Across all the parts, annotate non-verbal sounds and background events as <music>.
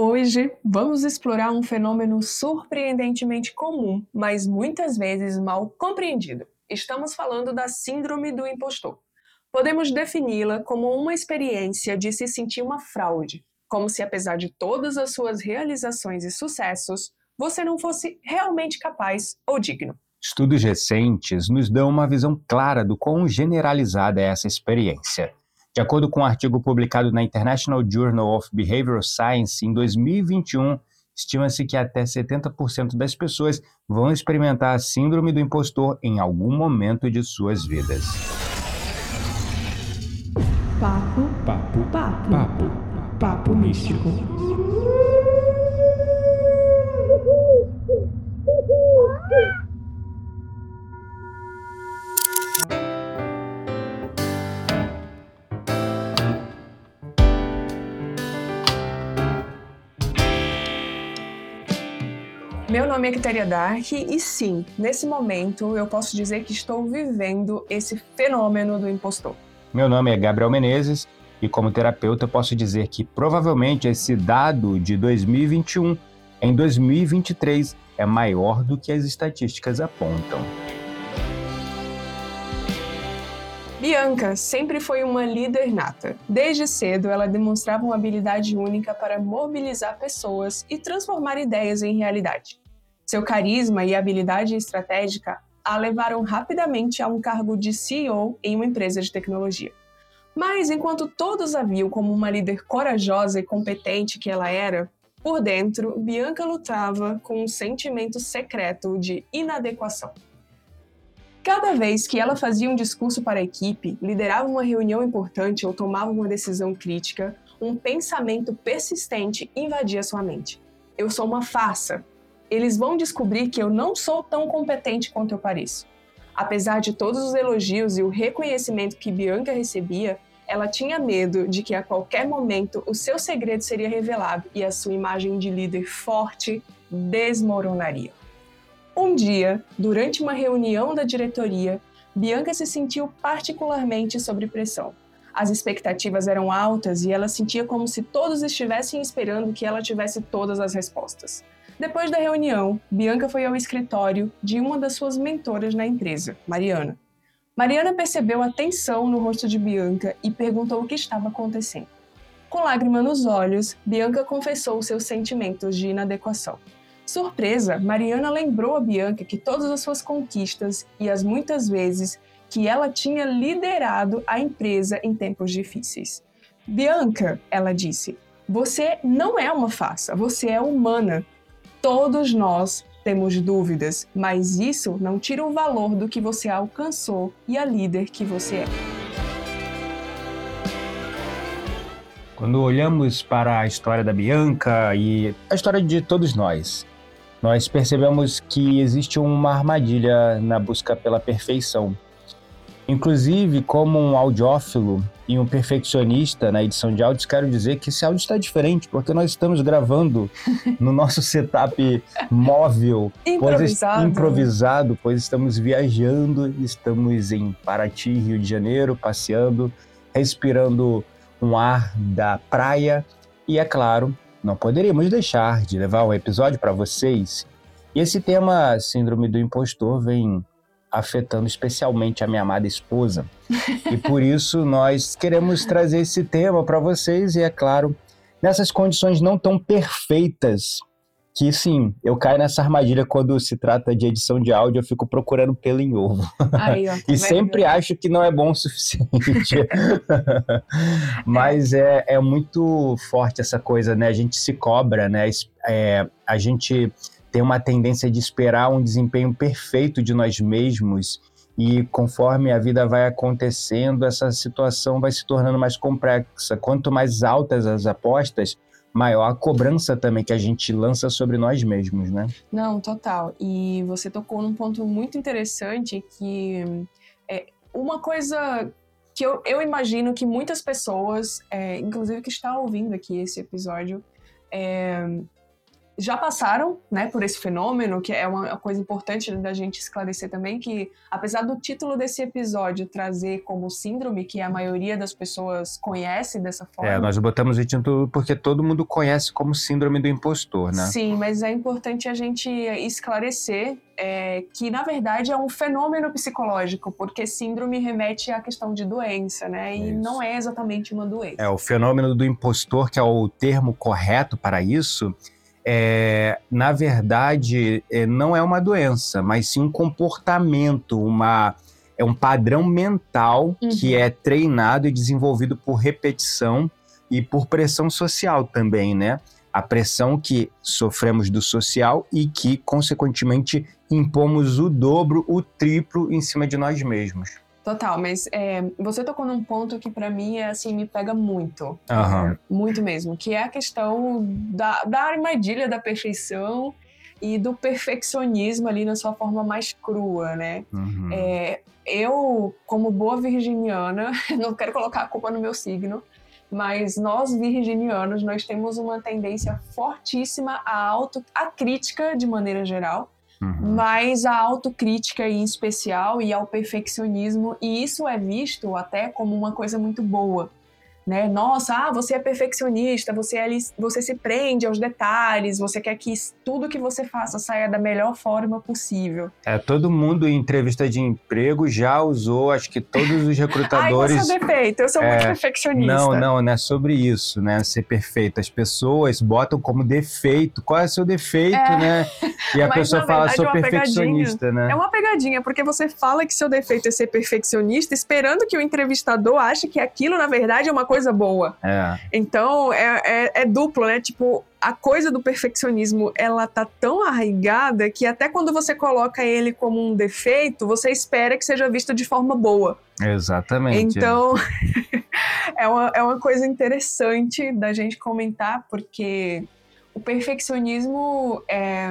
Hoje vamos explorar um fenômeno surpreendentemente comum, mas muitas vezes mal compreendido. Estamos falando da Síndrome do Impostor. Podemos defini-la como uma experiência de se sentir uma fraude, como se, apesar de todas as suas realizações e sucessos, você não fosse realmente capaz ou digno. Estudos recentes nos dão uma visão clara do quão generalizada é essa experiência. De acordo com um artigo publicado na International Journal of Behavioral Science em 2021, estima-se que até 70% das pessoas vão experimentar a síndrome do impostor em algum momento de suas vidas. Papo, papo, papo, papo, papo místico. Nome é Quitéria Dark e sim, nesse momento eu posso dizer que estou vivendo esse fenômeno do impostor. Meu nome é Gabriel Menezes e como terapeuta eu posso dizer que provavelmente esse dado de 2021 em 2023 é maior do que as estatísticas apontam. Bianca sempre foi uma líder nata. Desde cedo, ela demonstrava uma habilidade única para mobilizar pessoas e transformar ideias em realidade. Seu carisma e habilidade estratégica a levaram rapidamente a um cargo de CEO em uma empresa de tecnologia. Mas enquanto todos a viam como uma líder corajosa e competente que ela era, por dentro, Bianca lutava com um sentimento secreto de inadequação. Cada vez que ela fazia um discurso para a equipe, liderava uma reunião importante ou tomava uma decisão crítica, um pensamento persistente invadia sua mente. Eu sou uma farsa. Eles vão descobrir que eu não sou tão competente quanto eu pareço. Apesar de todos os elogios e o reconhecimento que Bianca recebia, ela tinha medo de que a qualquer momento o seu segredo seria revelado e a sua imagem de líder forte desmoronaria. Um dia, durante uma reunião da diretoria, Bianca se sentiu particularmente sob pressão. As expectativas eram altas e ela sentia como se todos estivessem esperando que ela tivesse todas as respostas. Depois da reunião, Bianca foi ao escritório de uma das suas mentoras na empresa, Mariana. Mariana percebeu a tensão no rosto de Bianca e perguntou o que estava acontecendo. Com lágrima nos olhos, Bianca confessou seus sentimentos de inadequação. Surpresa, Mariana lembrou a Bianca que todas as suas conquistas e as muitas vezes que ela tinha liderado a empresa em tempos difíceis. Bianca, ela disse, você não é uma farsa, você é humana. Todos nós temos dúvidas, mas isso não tira o valor do que você alcançou e a líder que você é. Quando olhamos para a história da Bianca e a história de todos nós, nós percebemos que existe uma armadilha na busca pela perfeição. Inclusive, como um audiófilo e um perfeccionista na edição de áudios, quero dizer que esse áudio está diferente, porque nós estamos gravando <laughs> no nosso setup móvel, improvisado. Pois, improvisado, pois estamos viajando, estamos em Paraty, Rio de Janeiro, passeando, respirando um ar da praia e, é claro, não poderíamos deixar de levar o um episódio para vocês. E esse tema, Síndrome do Impostor, vem afetando especialmente a minha amada esposa. e por isso nós queremos trazer esse tema para vocês e, é claro, nessas condições não tão perfeitas que sim, eu caio nessa armadilha quando se trata de edição de áudio, eu fico procurando pelo em ovo. Aí, ó, tá e sempre acho que não é bom o suficiente. <laughs> Mas é, é muito forte essa coisa, né? A gente se cobra, né? É, a gente tem uma tendência de esperar um desempenho perfeito de nós mesmos e conforme a vida vai acontecendo, essa situação vai se tornando mais complexa. Quanto mais altas as apostas, maior a cobrança também que a gente lança sobre nós mesmos, né? Não, total. E você tocou num ponto muito interessante que é uma coisa que eu, eu imagino que muitas pessoas, é, inclusive que está ouvindo aqui esse episódio, é, já passaram, né, por esse fenômeno, que é uma coisa importante da gente esclarecer também, que apesar do título desse episódio trazer como síndrome, que a maioria das pessoas conhece dessa forma. É, nós botamos o título porque todo mundo conhece como síndrome do impostor, né? Sim, mas é importante a gente esclarecer é, que, na verdade, é um fenômeno psicológico, porque síndrome remete à questão de doença, né? E Isso. não é exatamente uma doença. É, o fenômeno do impostor, que é o termo correto para isso, é, na verdade, é, não é uma doença, mas sim um comportamento, uma, é um padrão mental Uhum. que é treinado e desenvolvido por repetição e por pressão social também, né? A pressão que sofremos do social e que, consequentemente, impomos o dobro, o triplo em cima de nós mesmos. Total, mas é, você tocou num ponto que pra mim é assim, me pega muito. É, muito mesmo, que é a questão da, da armadilha da perfeição e do perfeccionismo ali na sua forma mais crua, né? Uhum. É, eu, como boa virginiana, <laughs> não quero colocar a culpa no meu signo, mas nós virginianos, nós temos uma tendência fortíssima à auto, à crítica de maneira geral, Uhum. mas a autocrítica em especial e ao perfeccionismo, e isso é visto até como uma coisa muito boa. Né? Nossa, ah, você é perfeccionista, você, é você se prende aos detalhes, você quer que tudo que você faça saia da melhor forma possível. É, todo mundo em entrevista de emprego já usou, acho que todos os <laughs> Ai, qual é recrutadores. defeito? Eu sou muito É, perfeccionista. não, não, não é sobre isso, né? Ser perfeito. As pessoas botam como defeito. Qual é o seu defeito, É. né? <laughs> E a Mas, pessoa fala, verdade, sou é perfeccionista, né? É uma pegadinha, porque você fala que seu defeito é ser perfeccionista, esperando que o entrevistador ache que aquilo, na verdade, é uma coisa boa. É, Então, é, é- é duplo, né? Tipo, a coisa do perfeccionismo, ela tá tão arraigada que até quando você coloca ele como um defeito, você espera que seja visto de forma boa. exatamente. Então, <laughs> é, uma, é uma coisa interessante da gente comentar, porque o perfeccionismo, é,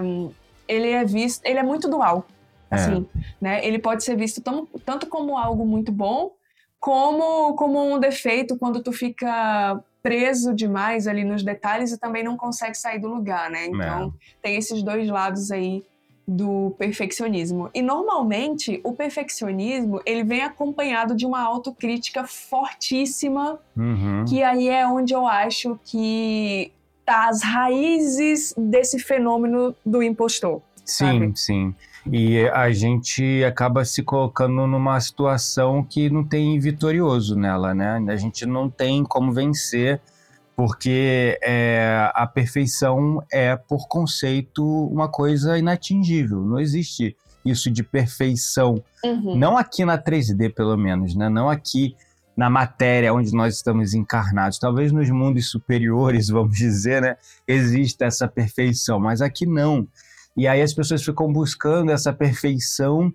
ele é visto, ele é muito dual, É. assim, né? Ele pode ser visto tão- tanto como algo muito bom, como, como um defeito quando tu fica preso demais ali nos detalhes e também não consegue sair do lugar, né? Então, tem esses dois lados aí do perfeccionismo. E normalmente o perfeccionismo, ele vem acompanhado de uma autocrítica fortíssima, Uhum. que aí é onde eu acho que tá as raízes desse fenômeno do impostor. Sim, sabe? sim. E a gente acaba se colocando numa situação que não tem vitorioso nela, né? A gente não tem como vencer, porque é, a perfeição é, por conceito, uma coisa inatingível. Não existe isso de perfeição. Uhum. Não aqui na 3D, pelo menos, né? Não aqui na matéria onde nós estamos encarnados. Talvez nos mundos superiores, <laughs> vamos dizer, né? Exista essa perfeição, mas aqui não. E aí as pessoas ficam buscando essa perfeição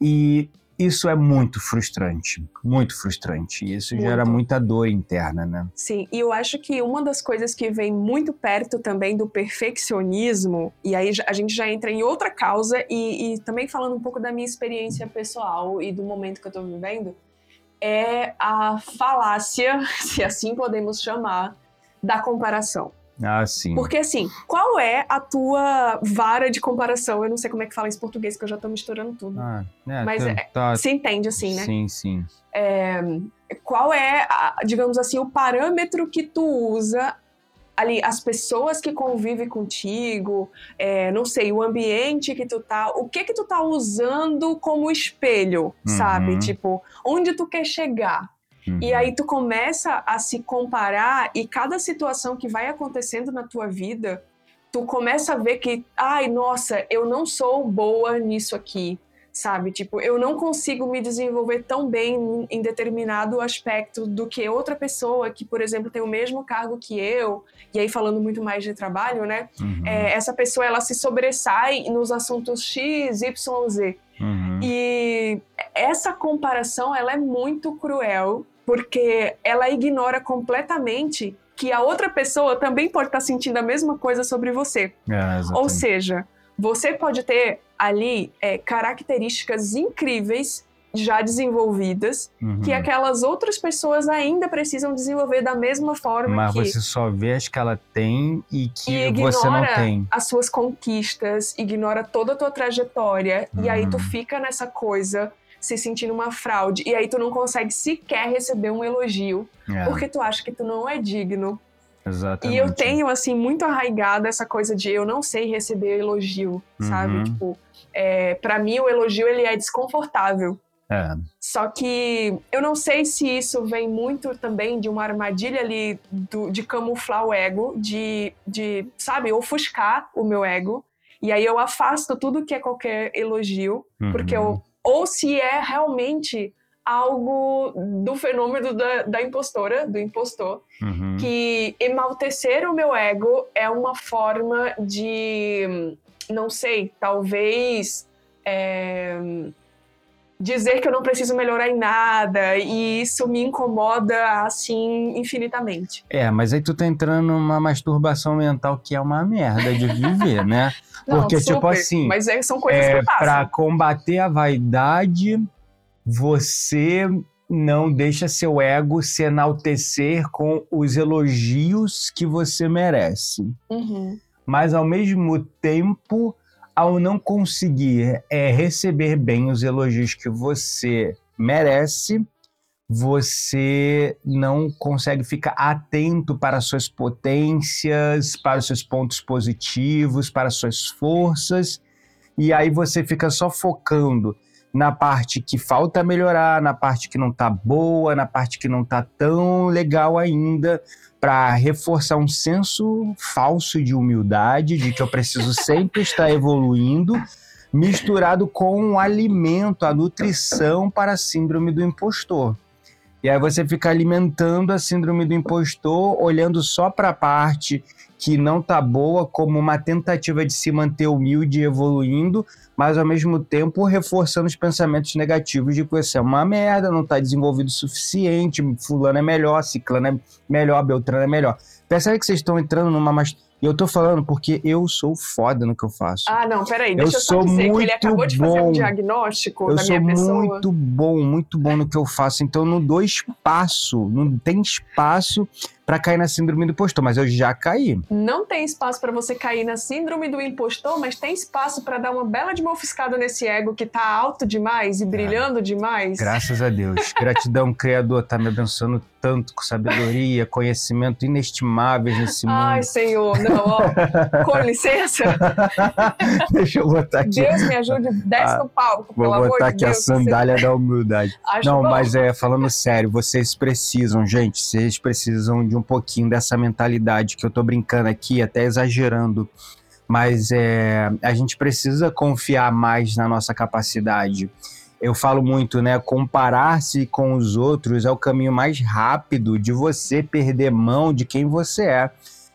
e isso é muito frustrante, muito frustrante. E isso gera Muito. muita dor interna, né? Sim, e eu acho que uma das coisas que vem muito perto também do perfeccionismo, e aí a gente já entra em outra causa, e, e também falando um pouco da minha experiência pessoal e do momento que eu tô vivendo, é a falácia, <laughs> se assim podemos chamar, da comparação. Ah, sim. Porque assim, qual é a tua vara de comparação? Eu não sei como é que fala isso em português, que eu já tô misturando tudo. Ah, é, Mas tá- é- tá- Se entende assim, né? Sim, sim. qual é, a- digamos assim, o parâmetro que tu usa ali, as pessoas que convivem contigo, é, não sei, o ambiente que tu tá, o que que tu tá usando como espelho, sabe? Uhum. Tipo, onde tu quer chegar? E Uhum. aí tu começa a se comparar e cada situação que vai acontecendo na tua vida, tu começa a ver que, ai, nossa, eu não sou boa nisso aqui, sabe? Tipo, eu não consigo me desenvolver tão bem em determinado aspecto do que outra pessoa que, por exemplo, tem o mesmo cargo que eu, e aí falando muito mais de trabalho, né? Uhum. É, essa pessoa ela se sobressai nos assuntos X, Y, Z. Uhum. E essa comparação ela é muito cruel, porque ela ignora completamente que a outra pessoa também pode estar sentindo a mesma coisa sobre você. É, Ou seja, você pode ter ali é, características incríveis já desenvolvidas Uhum. que aquelas outras pessoas ainda precisam desenvolver da mesma forma Mas que você só vê as que ela tem e que E você não ignora tem. as suas conquistas, ignora toda a tua trajetória e aí tu Uhum. fica nessa coisa se sentindo uma fraude e aí tu não consegue sequer receber um elogio É, porque tu acha que tu não é digno. exatamente. E eu tenho, assim, muito arraigado essa coisa de eu não sei receber elogio, sabe? Uhum. Tipo, é, para mim o elogio ele é desconfortável. É, Só que eu não sei se isso vem muito também de uma armadilha ali do- de camuflar o ego, de, de, sabe, ofuscar o meu ego. E aí eu afasto tudo que é qualquer elogio, porque uhum. eu. Ou se é realmente algo do fenômeno da, da impostora, do impostor, Uhum. que enaltecer o meu ego é uma forma de, não sei, talvez é, dizer que eu não preciso melhorar em nada e isso me incomoda assim infinitamente. É, mas aí tu tá entrando numa masturbação mental que é uma merda de viver, né? <laughs> Porque, tipo super, assim, mas é- são coisas É, que passam. para combater a vaidade, você não deixa seu ego se enaltecer com os elogios que você merece. Uhum. Mas ao mesmo tempo, ao não conseguir é, receber bem os elogios que você merece, você não consegue ficar atento para as suas potências, para os seus pontos positivos, para as suas forças, e aí você fica só focando na parte que falta melhorar, na parte que não tá boa, na parte que não tá tão legal ainda, para reforçar um senso falso de humildade, de que eu preciso sempre estar evoluindo, misturado com o alimento, a nutrição para a síndrome do impostor. E aí você fica alimentando a síndrome do impostor, olhando só para a parte que não tá boa como uma tentativa de se manter humilde e evoluindo, mas ao mesmo tempo reforçando os pensamentos negativos de que você é uma merda, não tá desenvolvido o suficiente, fulano é melhor, ciclano é melhor, beltrano é melhor. Percebe que vocês estão entrando numa... E eu tô falando porque eu sou foda no que eu faço. Ah, não, peraí, Eu deixa eu, só sou dizer que ele muito acabou de fazer bom. um diagnóstico eu da sou minha pessoa. muito bom, muito bom no que eu faço. Então não dou espaço, não tem espaço pra cair na síndrome do impostor, mas eu já caí. Não tem espaço pra você cair na síndrome do impostor, mas tem espaço pra dar uma bela de uma ofuscada nesse ego que tá alto demais e brilhando demais. Graças a Deus. <laughs> Gratidão, Criador, tá me abençoando tanto com sabedoria, conhecimento inestimáveis nesse Ai, mundo. Senhor, não, ó. <laughs> Com licença, <laughs> Deixa eu botar aqui. Deus me ajude, desce Ah, no palco, Vou pelo amor botar de aqui a Deus. sandália da humildade. Acho Não, bom. mas é, falando sério, vocês precisam, gente, vocês precisam de um pouquinho dessa mentalidade que eu tô brincando aqui, até exagerando. Mas é, a gente precisa confiar mais na nossa capacidade. Eu falo muito, né? Comparar-se com os outros é o caminho mais rápido de você perder mão de quem você é,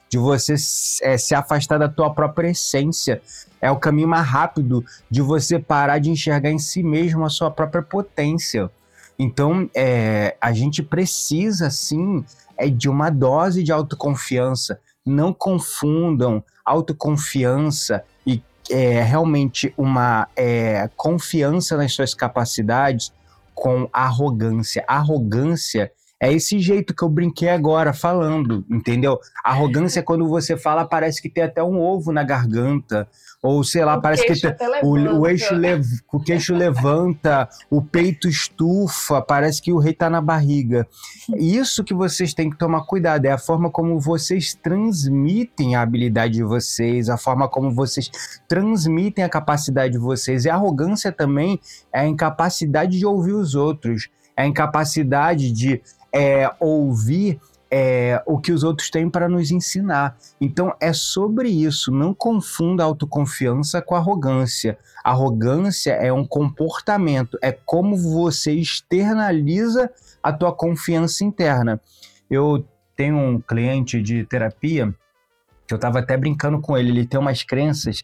de você é, se afastar da tua própria essência. É o caminho mais rápido de você parar de enxergar em si mesmo a sua própria potência. Então, é, a gente precisa, sim, é de uma dose de autoconfiança. Não confundam autoconfiança e é, realmente uma é, confiança nas suas capacidades com arrogância. Arrogância é esse jeito que eu brinquei agora falando, entendeu? Arrogância é quando você fala, parece que tem até um ovo na garganta. Ou sei lá, O parece que o, o eixo lev- o queixo levanta, o peito estufa, parece que o rei tá na barriga. Isso que vocês têm que tomar cuidado, é a forma como vocês transmitem a habilidade de vocês, a forma como vocês transmitem a capacidade de vocês. E a arrogância também é a incapacidade de ouvir os outros, é a incapacidade de é, ouvir é, o que os outros têm para nos ensinar. Então é sobre isso. Não confunda autoconfiança com arrogância. Arrogância é um comportamento, é como você externaliza a tua confiança interna. Eu tenho um cliente de terapia que eu estava até brincando com ele. Ele tem umas crenças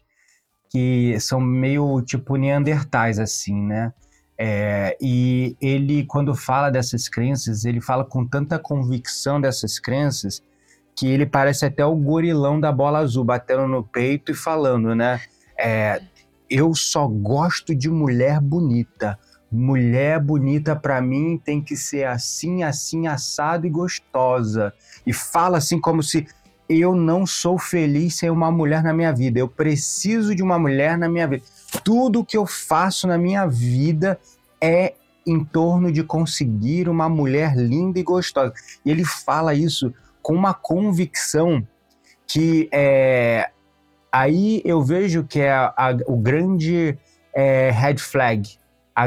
que são meio tipo neandertais, assim, né? É, e ele, quando fala dessas crenças, ele fala com tanta convicção dessas crenças que ele parece até o gorilão da bola azul, batendo no peito e falando, né? É, eu só gosto de mulher bonita. mulher bonita pra mim tem que ser assim, assim, assado e gostosa. E fala assim como se eu não sou feliz sem uma mulher na minha vida. Eu preciso de uma mulher na minha vida. Tudo que eu faço na minha vida é em torno de conseguir uma mulher linda e gostosa. E ele fala isso com uma convicção que é, aí eu vejo que é a, a, o grande é, red flag,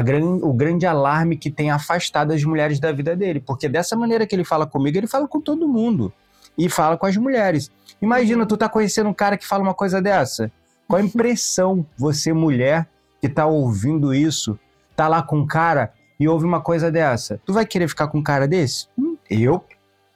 gran, o grande alarme que tem afastado as mulheres da vida dele. Porque dessa maneira que ele fala comigo, ele fala com todo mundo. E fala com as mulheres. Imagina, tu tá conhecendo um cara que fala uma coisa dessa. Qual a impressão você, mulher, que tá ouvindo isso, tá lá com um cara e ouve uma coisa dessa? Tu vai querer ficar com um cara desse? Hum, eu,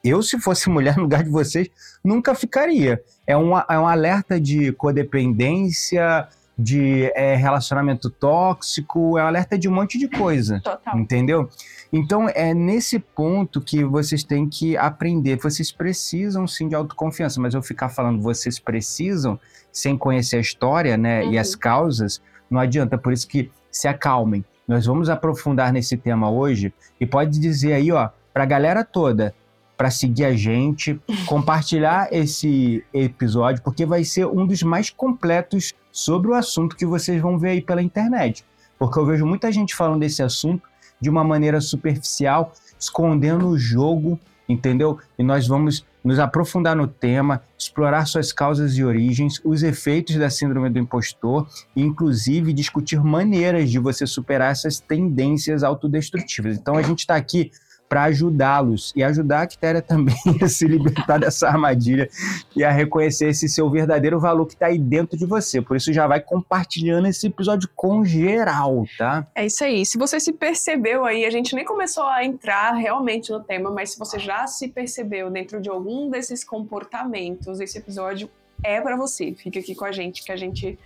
eu, se fosse <laughs> mulher no lugar de vocês, nunca ficaria. É um, é um alerta de codependência, de é, relacionamento tóxico, é alerta de um monte de coisa. Total. Entendeu? Então é nesse ponto que vocês têm que aprender. Vocês precisam sim de autoconfiança, mas eu ficar falando vocês precisam sem conhecer a história, né, Uhum. e as causas, não adianta. Por isso que se acalmem. Nós vamos aprofundar nesse tema hoje e pode dizer aí, ó, pra galera toda, para seguir a gente, compartilhar <laughs> esse episódio, porque vai ser um dos mais completos sobre o assunto que vocês vão ver aí pela internet. Porque eu vejo muita gente falando desse assunto de uma maneira superficial, escondendo o jogo, entendeu? E nós vamos nos aprofundar no tema, explorar suas causas e origens, os efeitos da síndrome do impostor e, inclusive, discutir maneiras de você superar essas tendências autodestrutivas. Então, a gente está aqui para ajudá-los e ajudar a Quitéria também <laughs> a se libertar dessa armadilha e a reconhecer esse seu verdadeiro valor que está aí dentro de você. Por isso, já vai compartilhando esse episódio com geral, tá? É isso aí. Se você se percebeu aí, a gente nem começou a entrar realmente no tema, mas se você já se percebeu dentro de algum desses comportamentos, esse episódio é para você. Fica aqui com a gente que a gente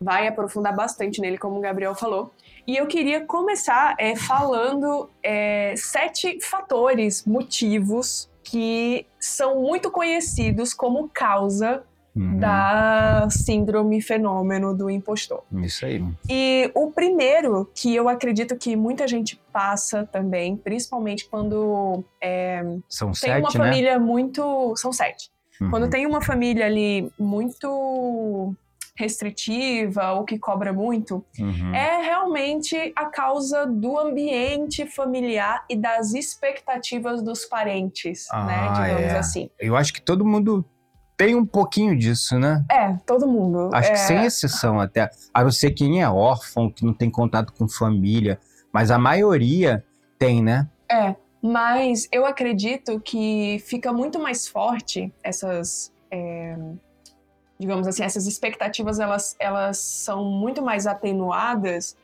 vai aprofundar bastante nele, como o Gabriel falou. E eu queria começar é, falando é, sete fatores, motivos que são muito conhecidos como causa Uhum. da síndrome fenômeno do impostor. Isso aí. E o primeiro, que eu acredito que muita gente passa também, principalmente quando é, São tem uma sete, né? família muito. São sete. Uhum. Quando tem uma família ali muito restritiva ou que cobra muito, Uhum. é realmente a causa do ambiente familiar e das expectativas dos parentes, né? Ah, Digamos é. assim. Eu acho que todo mundo tem um pouquinho disso, né? É, todo mundo. Acho é, que sem exceção até. A não ser quem é órfão, que não tem contato com família. Mas a maioria tem, né? É, mas eu acredito que fica muito mais forte essas, é, digamos assim, essas expectativas elas, elas são muito mais atenuadas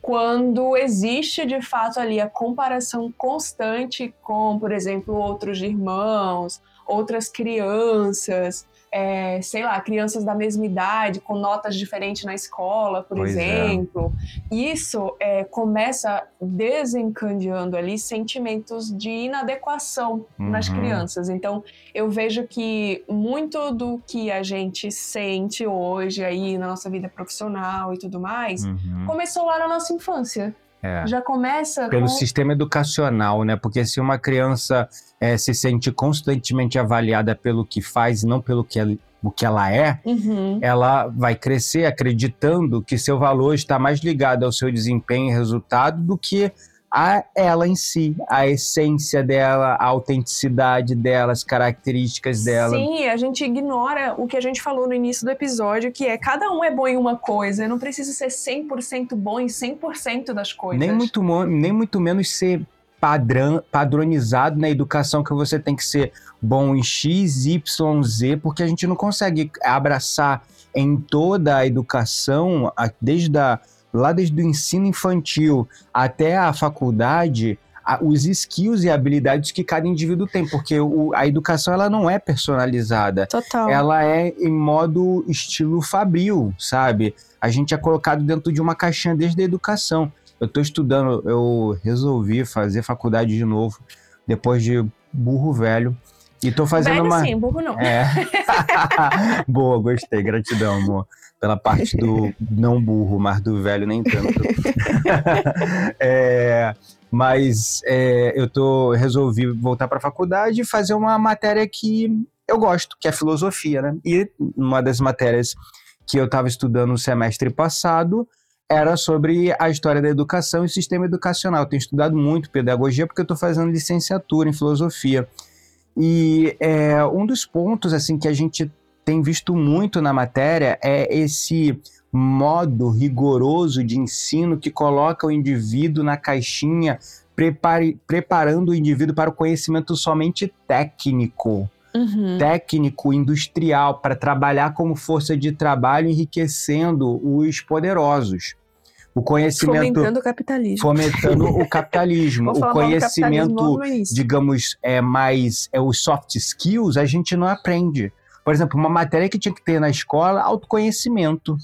quando existe de fato ali a comparação constante com, por exemplo, outros irmãos, outras crianças, é, sei lá, crianças da mesma idade com notas diferentes na escola, por Pois é. exemplo. Isso é, começa desencadeando ali sentimentos de inadequação nas Uhum. crianças. Então, eu vejo que muito do que a gente sente hoje aí na nossa vida profissional e tudo mais Uhum. começou lá na nossa infância. É. Já começa Pelo com... sistema educacional, né? Porque se uma criança eh, se sente constantemente avaliada pelo que faz e não pelo que ela, o que ela é, Uhum. ela vai crescer acreditando que seu valor está mais ligado ao seu desempenho e resultado do que a ela em si, a essência dela, a autenticidade dela, as características dela. Sim, a gente ignora o que a gente falou no início do episódio, que é cada um é bom em uma coisa. Eu não preciso ser 100% bom em 100% das coisas. Nem muito, nem muito menos ser padrão, padronizado na educação que você tem que ser bom em X, Y, Z, porque a gente não consegue abraçar em toda a educação, desde a, lá desde o ensino infantil até a faculdade, os skills e habilidades que cada indivíduo tem, porque o- a educação ela não é personalizada Total. ela é em modo estilo fabril, sabe? A gente é colocado dentro de uma caixinha desde a educação. Eu tô estudando, eu resolvi fazer faculdade de novo, depois de burro velho. E tô fazendo Velho uma. sim, burro não. É. <laughs> Boa, gostei. Gratidão, amor. Pela parte do não burro, mas do velho nem tanto. <laughs> É, mas é, eu tô resolvi voltar para a faculdade e fazer uma matéria que eu gosto, que é filosofia, né? E uma das matérias que eu estava estudando no semestre passado era sobre a história da educação e sistema educacional. Eu tenho estudado muito pedagogia porque eu estou fazendo licenciatura em filosofia. E é, um dos pontos assim que a gente tem visto muito na matéria é esse modo rigoroso de ensino que coloca o indivíduo na caixinha, prepare, preparando o indivíduo para o conhecimento somente técnico, Uhum. técnico, industrial, para trabalhar como força de trabalho, enriquecendo os poderosos. O conhecimento Fomentando o capitalismo. fomentando o <laughs> capitalismo, o capitalismo conhecimento início. digamos, é mais é os soft skills, a gente não aprende. Por exemplo, uma matéria que tinha que ter na escola, autoconhecimento.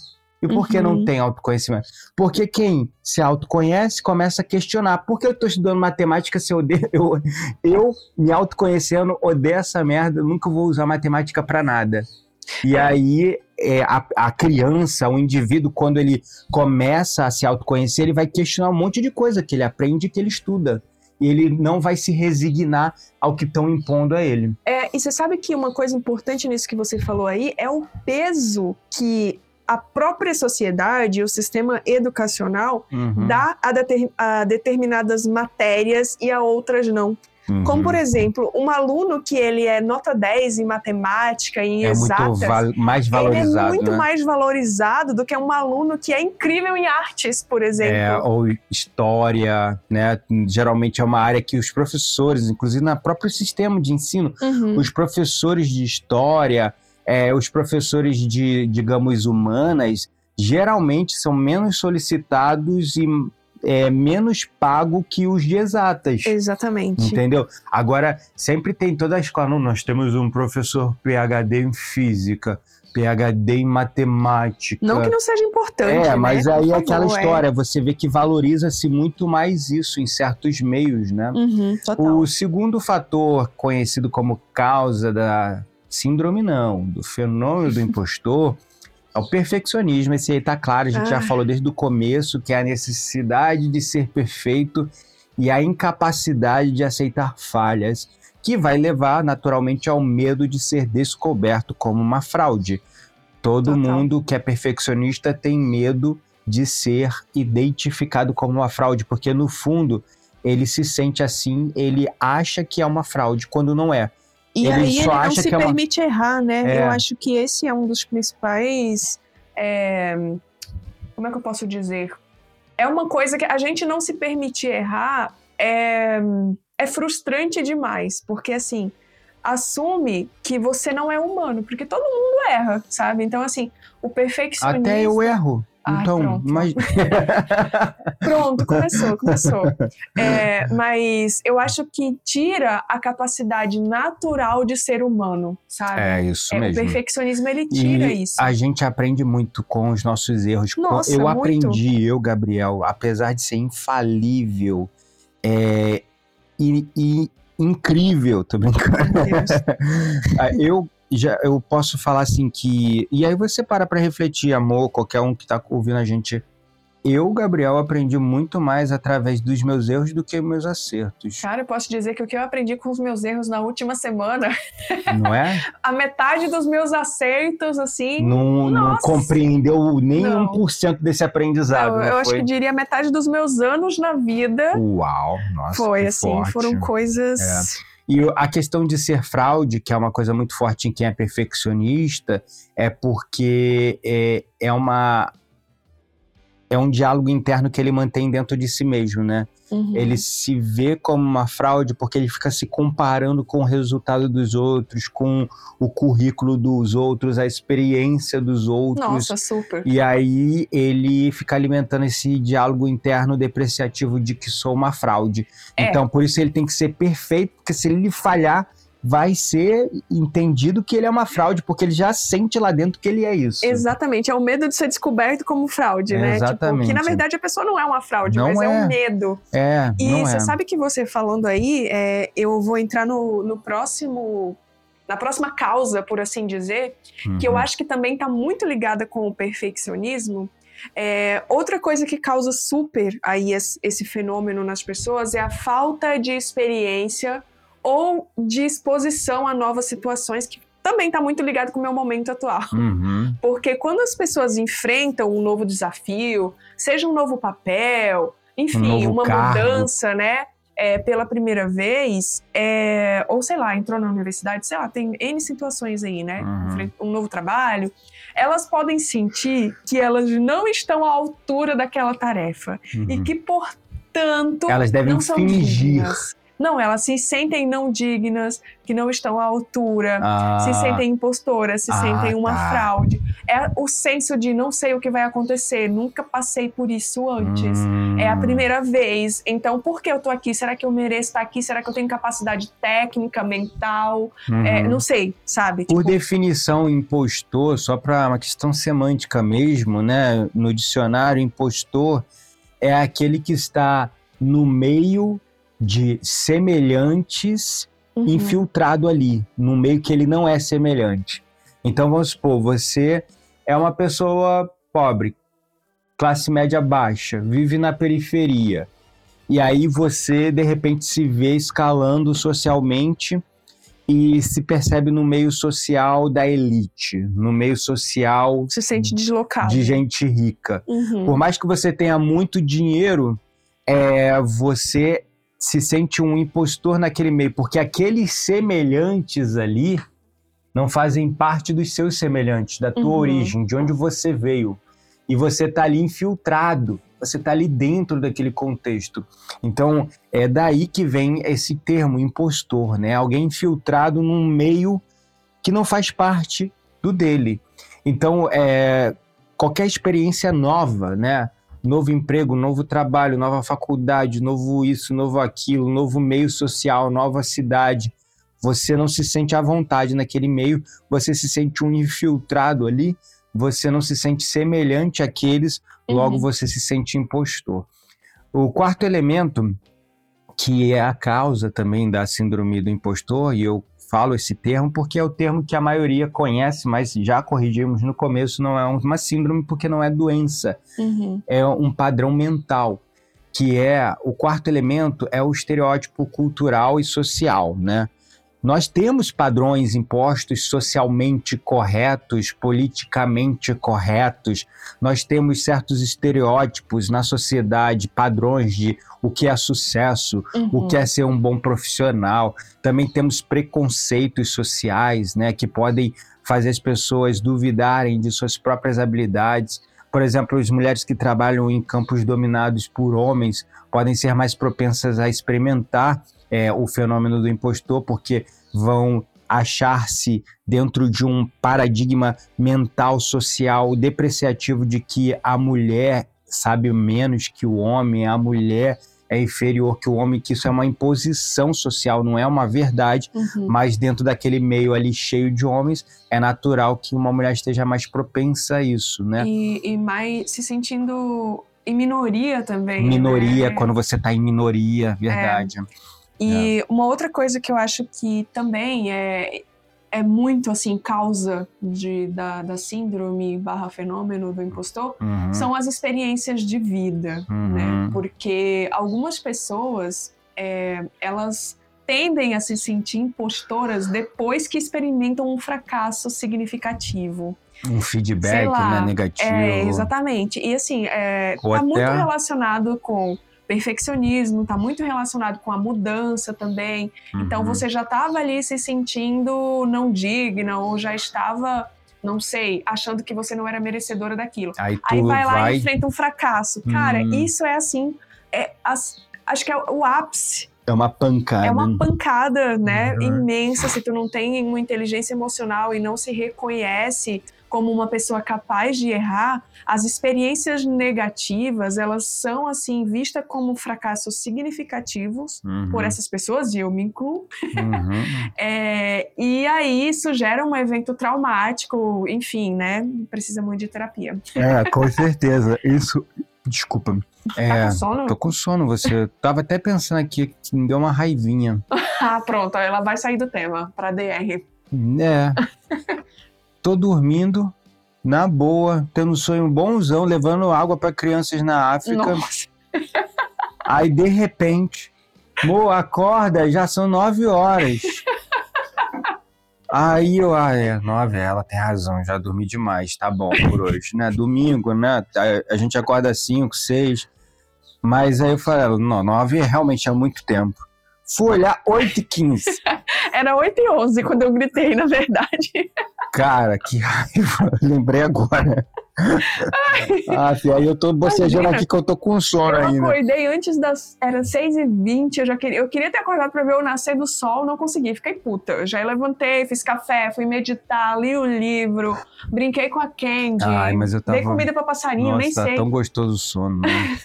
E por que Uhum. não tem autoconhecimento? Porque quem se autoconhece começa a questionar. Por que eu estou estudando matemática se eu odeio, <laughs> eu, eu me autoconhecendo odeio essa merda, nunca vou usar matemática para nada. E aí é, a, a criança, o indivíduo, quando ele começa a se autoconhecer, ele vai questionar um monte de coisa que ele aprende e que ele estuda. E ele não vai se resignar ao que estão impondo a ele. É, e você sabe que uma coisa importante nisso que você falou aí é o peso que a própria sociedade, o sistema educacional, Uhum, dá a, deter- a determinadas matérias e a outras não. Uhum. Como, por exemplo, um aluno que ele é nota 10 em matemática, em é exatas, muito val- mais ele valorizado. é muito né? mais valorizado do que um aluno que é incrível em artes, por exemplo. É, ou história, né? Geralmente é uma área que os professores, inclusive no próprio sistema de ensino, Uhum. os professores de história, é, os professores de, digamos, humanas, geralmente são menos solicitados e é, menos pago que os de exatas. Exatamente. Entendeu? Agora, sempre tem toda a escola. Não, nós temos um professor PhD em física, PhD em matemática. Não que não seja importante. É, né? mas aí é aquela é. história, você vê que valoriza-se muito mais isso em certos meios, né? Uhum. O segundo fator conhecido como causa da síndrome, não, do fenômeno do impostor, é o perfeccionismo. Esse aí tá claro, a gente já Ah. falou desde o começo que é a necessidade de ser perfeito e a incapacidade de aceitar falhas, que vai levar naturalmente ao medo de ser descoberto como uma fraude. Todo Total. mundo que é perfeccionista tem medo de ser identificado como uma fraude, porque no fundo ele se sente assim, ele acha que é uma fraude quando não é. E Ele aí ele não se é uma- permite errar, né? É. Eu acho que esse é um dos principais. é, Como é que eu posso dizer? É uma coisa que a gente não se permitir errar é, é frustrante demais, porque assim assume que você não é humano, porque todo mundo erra, sabe? Então assim, o perfeccionismo. Até eu erro. Ai, então, pronto. mas <laughs> Pronto, começou, começou. <laughs> É, mas eu acho que tira a capacidade natural de ser humano, sabe? é isso É, o mesmo. perfeccionismo ele tira E isso. a gente aprende muito com os nossos erros. Nossa, eu muito. aprendi, eu, Gabriel, apesar de ser infalível é, e, e incrível, tô brincando. Meu Deus. Ah, <laughs> eu já eu posso falar assim que. E aí você para pra refletir, amor, qualquer um que tá ouvindo a gente. Eu, Gabriel, aprendi muito mais através dos meus erros do que meus acertos. Cara, eu posso dizer que o que eu aprendi com os meus erros na última semana, <laughs> Não é? a metade dos meus acertos, assim. Não, não compreendeu nem Não. 1% desse aprendizado. eu, não eu acho que diria metade dos meus anos na vida Uau, nossa. foi assim, forte. foram coisas. É. E a questão de ser fraude, que é uma coisa muito forte em quem é perfeccionista, é porque é, é uma. É um diálogo interno que ele mantém dentro de si mesmo, né? Uhum. Ele se vê como uma fraude porque ele fica se comparando com o resultado dos outros, com o currículo dos outros, a experiência dos outros. Nossa, super. E aí ele fica alimentando esse diálogo interno depreciativo de que sou uma fraude. É. Então, por isso ele tem que ser perfeito, porque se ele falhar, vai ser entendido que ele é uma fraude, porque ele já sente lá dentro que ele é isso. Exatamente, é o medo de ser descoberto como fraude, né? Tipo, Exatamente. que na verdade a pessoa não é uma fraude, Não mas é. é. um medo. É, E não você é. sabe que você falando aí, é, eu vou entrar no, no próximo na próxima causa, por assim dizer, Uhum. que eu acho que também está muito ligada com o perfeccionismo. É, outra coisa que causa super aí esse, esse fenômeno nas pessoas é a falta de experiência ou de exposição a novas situações, que também está muito ligado com o meu momento atual. Uhum. Porque quando as pessoas enfrentam um novo desafio, seja um novo papel, enfim, novo uma mudança, né? é, pela primeira vez, é, ou sei lá, entrou na universidade, sei lá, tem N situações aí, né? Uhum. Um novo trabalho, elas podem sentir que elas não estão à altura daquela tarefa e Uhum. que, portanto, Elas devem não são fingir. dignas. Não, elas se sentem não dignas, que não estão à altura, Ah, se sentem impostoras, se Ah, sentem uma tá. fraude. É o senso de não sei o que vai acontecer, nunca passei por isso antes. hum. É a primeira vez. Então, por que eu tô aqui? Será que eu mereço estar aqui? Será que eu tenho capacidade técnica, mental? É, Uhum. não sei, sabe? Por Tipo, definição, impostor, só para uma questão semântica mesmo, né? No dicionário, impostor é aquele que está no meio de semelhantes uhum, infiltrado ali, no meio que ele não é semelhante. Então vamos supor, você é uma pessoa pobre, classe média baixa, vive na periferia. E aí você de repente se vê escalando socialmente e se percebe no meio social da elite, no meio social se sente deslocado. de gente rica. Uhum. Por mais que você tenha muito dinheiro, é, você se sente um impostor naquele meio, porque aqueles semelhantes ali não fazem parte dos seus semelhantes, da tua Uhum. origem, de onde você veio. E você tá ali infiltrado, você tá ali dentro daquele contexto. Então, é daí que vem esse termo impostor, né? Alguém infiltrado num meio que não faz parte do dele. Então, é, qualquer experiência nova, né? Novo emprego, novo trabalho, nova faculdade, novo isso, novo aquilo, novo meio social, nova cidade. Você não se sente à vontade naquele meio, você se sente um infiltrado ali, você não se sente semelhante àqueles, logo Uhum. você se sente impostor. O quarto elemento, que é a causa também da síndrome do impostor, e eu falo esse termo porque é o termo que a maioria conhece, mas já corrigimos no começo, não é uma síndrome porque não é doença, Uhum. é um padrão mental, que é o quarto elemento é o estereótipo cultural e social, né? Nós temos padrões impostos socialmente corretos, politicamente corretos. Nós temos certos estereótipos na sociedade, padrões de o que é sucesso, o Uhum. que é ser um bom profissional. Também temos preconceitos sociais, né, que podem fazer as pessoas duvidarem de suas próprias habilidades. Por exemplo, as mulheres que trabalham em campos dominados por homens podem ser mais propensas a experimentar é, o fenômeno do impostor, porque vão achar-se dentro de um paradigma mental, social, depreciativo de que a mulher sabe menos que o homem, a mulher é inferior que o homem, que isso é uma imposição social, não é uma verdade, Uhum. mas dentro daquele meio ali cheio de homens, é natural que uma mulher esteja mais propensa a isso, né? E, e mais se sentindo em minoria também. Minoria, né? quando você está em minoria, verdade. E uma outra coisa que eu acho que também é, é muito assim causa de, da, da síndrome barra fenômeno do impostor Uhum, são as experiências de vida, Uhum. né? Porque algumas pessoas é, elas tendem a se sentir impostoras depois que experimentam um fracasso significativo. Um feedback lá, né, negativo. É, exatamente. E assim, é, Ou tá muito até- relacionado com perfeccionismo, tá muito relacionado com a mudança também. Então Uhum. você já estava ali se sentindo não digna ou já estava, não sei, achando que você não era merecedora daquilo. Aí Aí vai lá vai. e enfrenta um fracasso. Cara, Hum. isso é assim, é as- acho que é o ápice. É uma pancada. É uma pancada, né, Uhum. imensa se tu não tem uma inteligência emocional e não se reconhece como uma pessoa capaz de errar, as experiências negativas, elas são assim vistas como fracassos significativos Uhum, por essas pessoas e eu me incluo. uhum. <laughs> É, e aí isso gera um evento traumático, enfim, né? Precisa muito de terapia. É, com certeza. Isso. Desculpa. Tá É, com sono? tô com sono. Você tava até pensando aqui que me deu uma raivinha. <laughs> Ah, pronto, ela vai sair do tema para DR. É. <laughs> Tô dormindo, na boa, tendo um sonho bonzão, levando água para crianças na África. Nossa. <laughs> Aí, de repente, Mo, acorda, já são nove horas. Aí eu, ah, é, nove, ela tem razão, já dormi demais, tá bom por hoje, né? Domingo, né? A, a gente acorda cinco, seis. Mas aí eu falei, não, nove realmente é muito tempo. Fui olhar 8 e 15. <laughs> Era 8 e 11 quando eu gritei, na verdade. Cara, que raiva. <laughs> Lembrei agora. ah, filho, aí eu tô bocejando aqui que eu tô com sono Eu ainda. acordei antes das. Era 6 e 20 eu já queria. Eu queria ter acordado pra ver o nascer do sol, não consegui, fiquei puta. Eu já levantei, fiz café, fui meditar, li o livro, brinquei com a Candy. Ai, mas eu tava. Dei comida pra passarinho, Nossa, nem tá sei. tão gostoso o sono, né?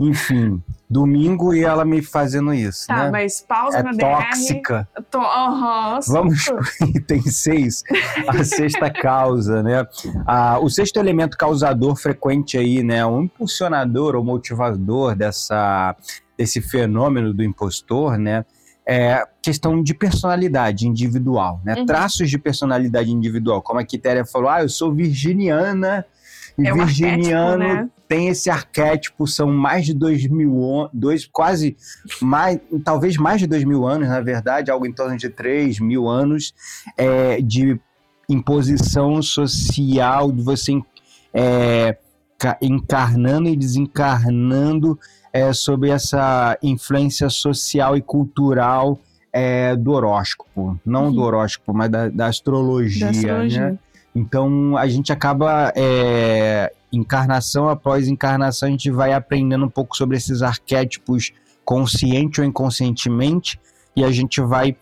Enfim, domingo e ela me fazendo isso, Tá, né? mas pausa É na DR. tóxica. Tô, aham, Vamos super. Item 6, a <laughs> sexta causa, né? Ah, o sexto elemento causador frequente aí, né? Um impulsionador ou motivador dessa, desse fenômeno do impostor, né? É questão de personalidade individual, né? Uhum. Traços de personalidade individual. Como a Quitéria falou, ah, eu sou virginiana. E É um virginiano né? tem esse arquétipo, são mais de dois mil anos, dois, quase mais, talvez mais de dois mil anos, na verdade, algo em torno de três mil anos é, de imposição social, de você é, ca- encarnando e desencarnando é, sobre essa influência social e cultural é, do horóscopo, não Uhum. do horóscopo, mas da, da astrologia, Da astrologia. né? Então a gente acaba é, encarnação após encarnação a gente vai aprendendo um pouco sobre esses arquétipos consciente ou inconscientemente e a gente vai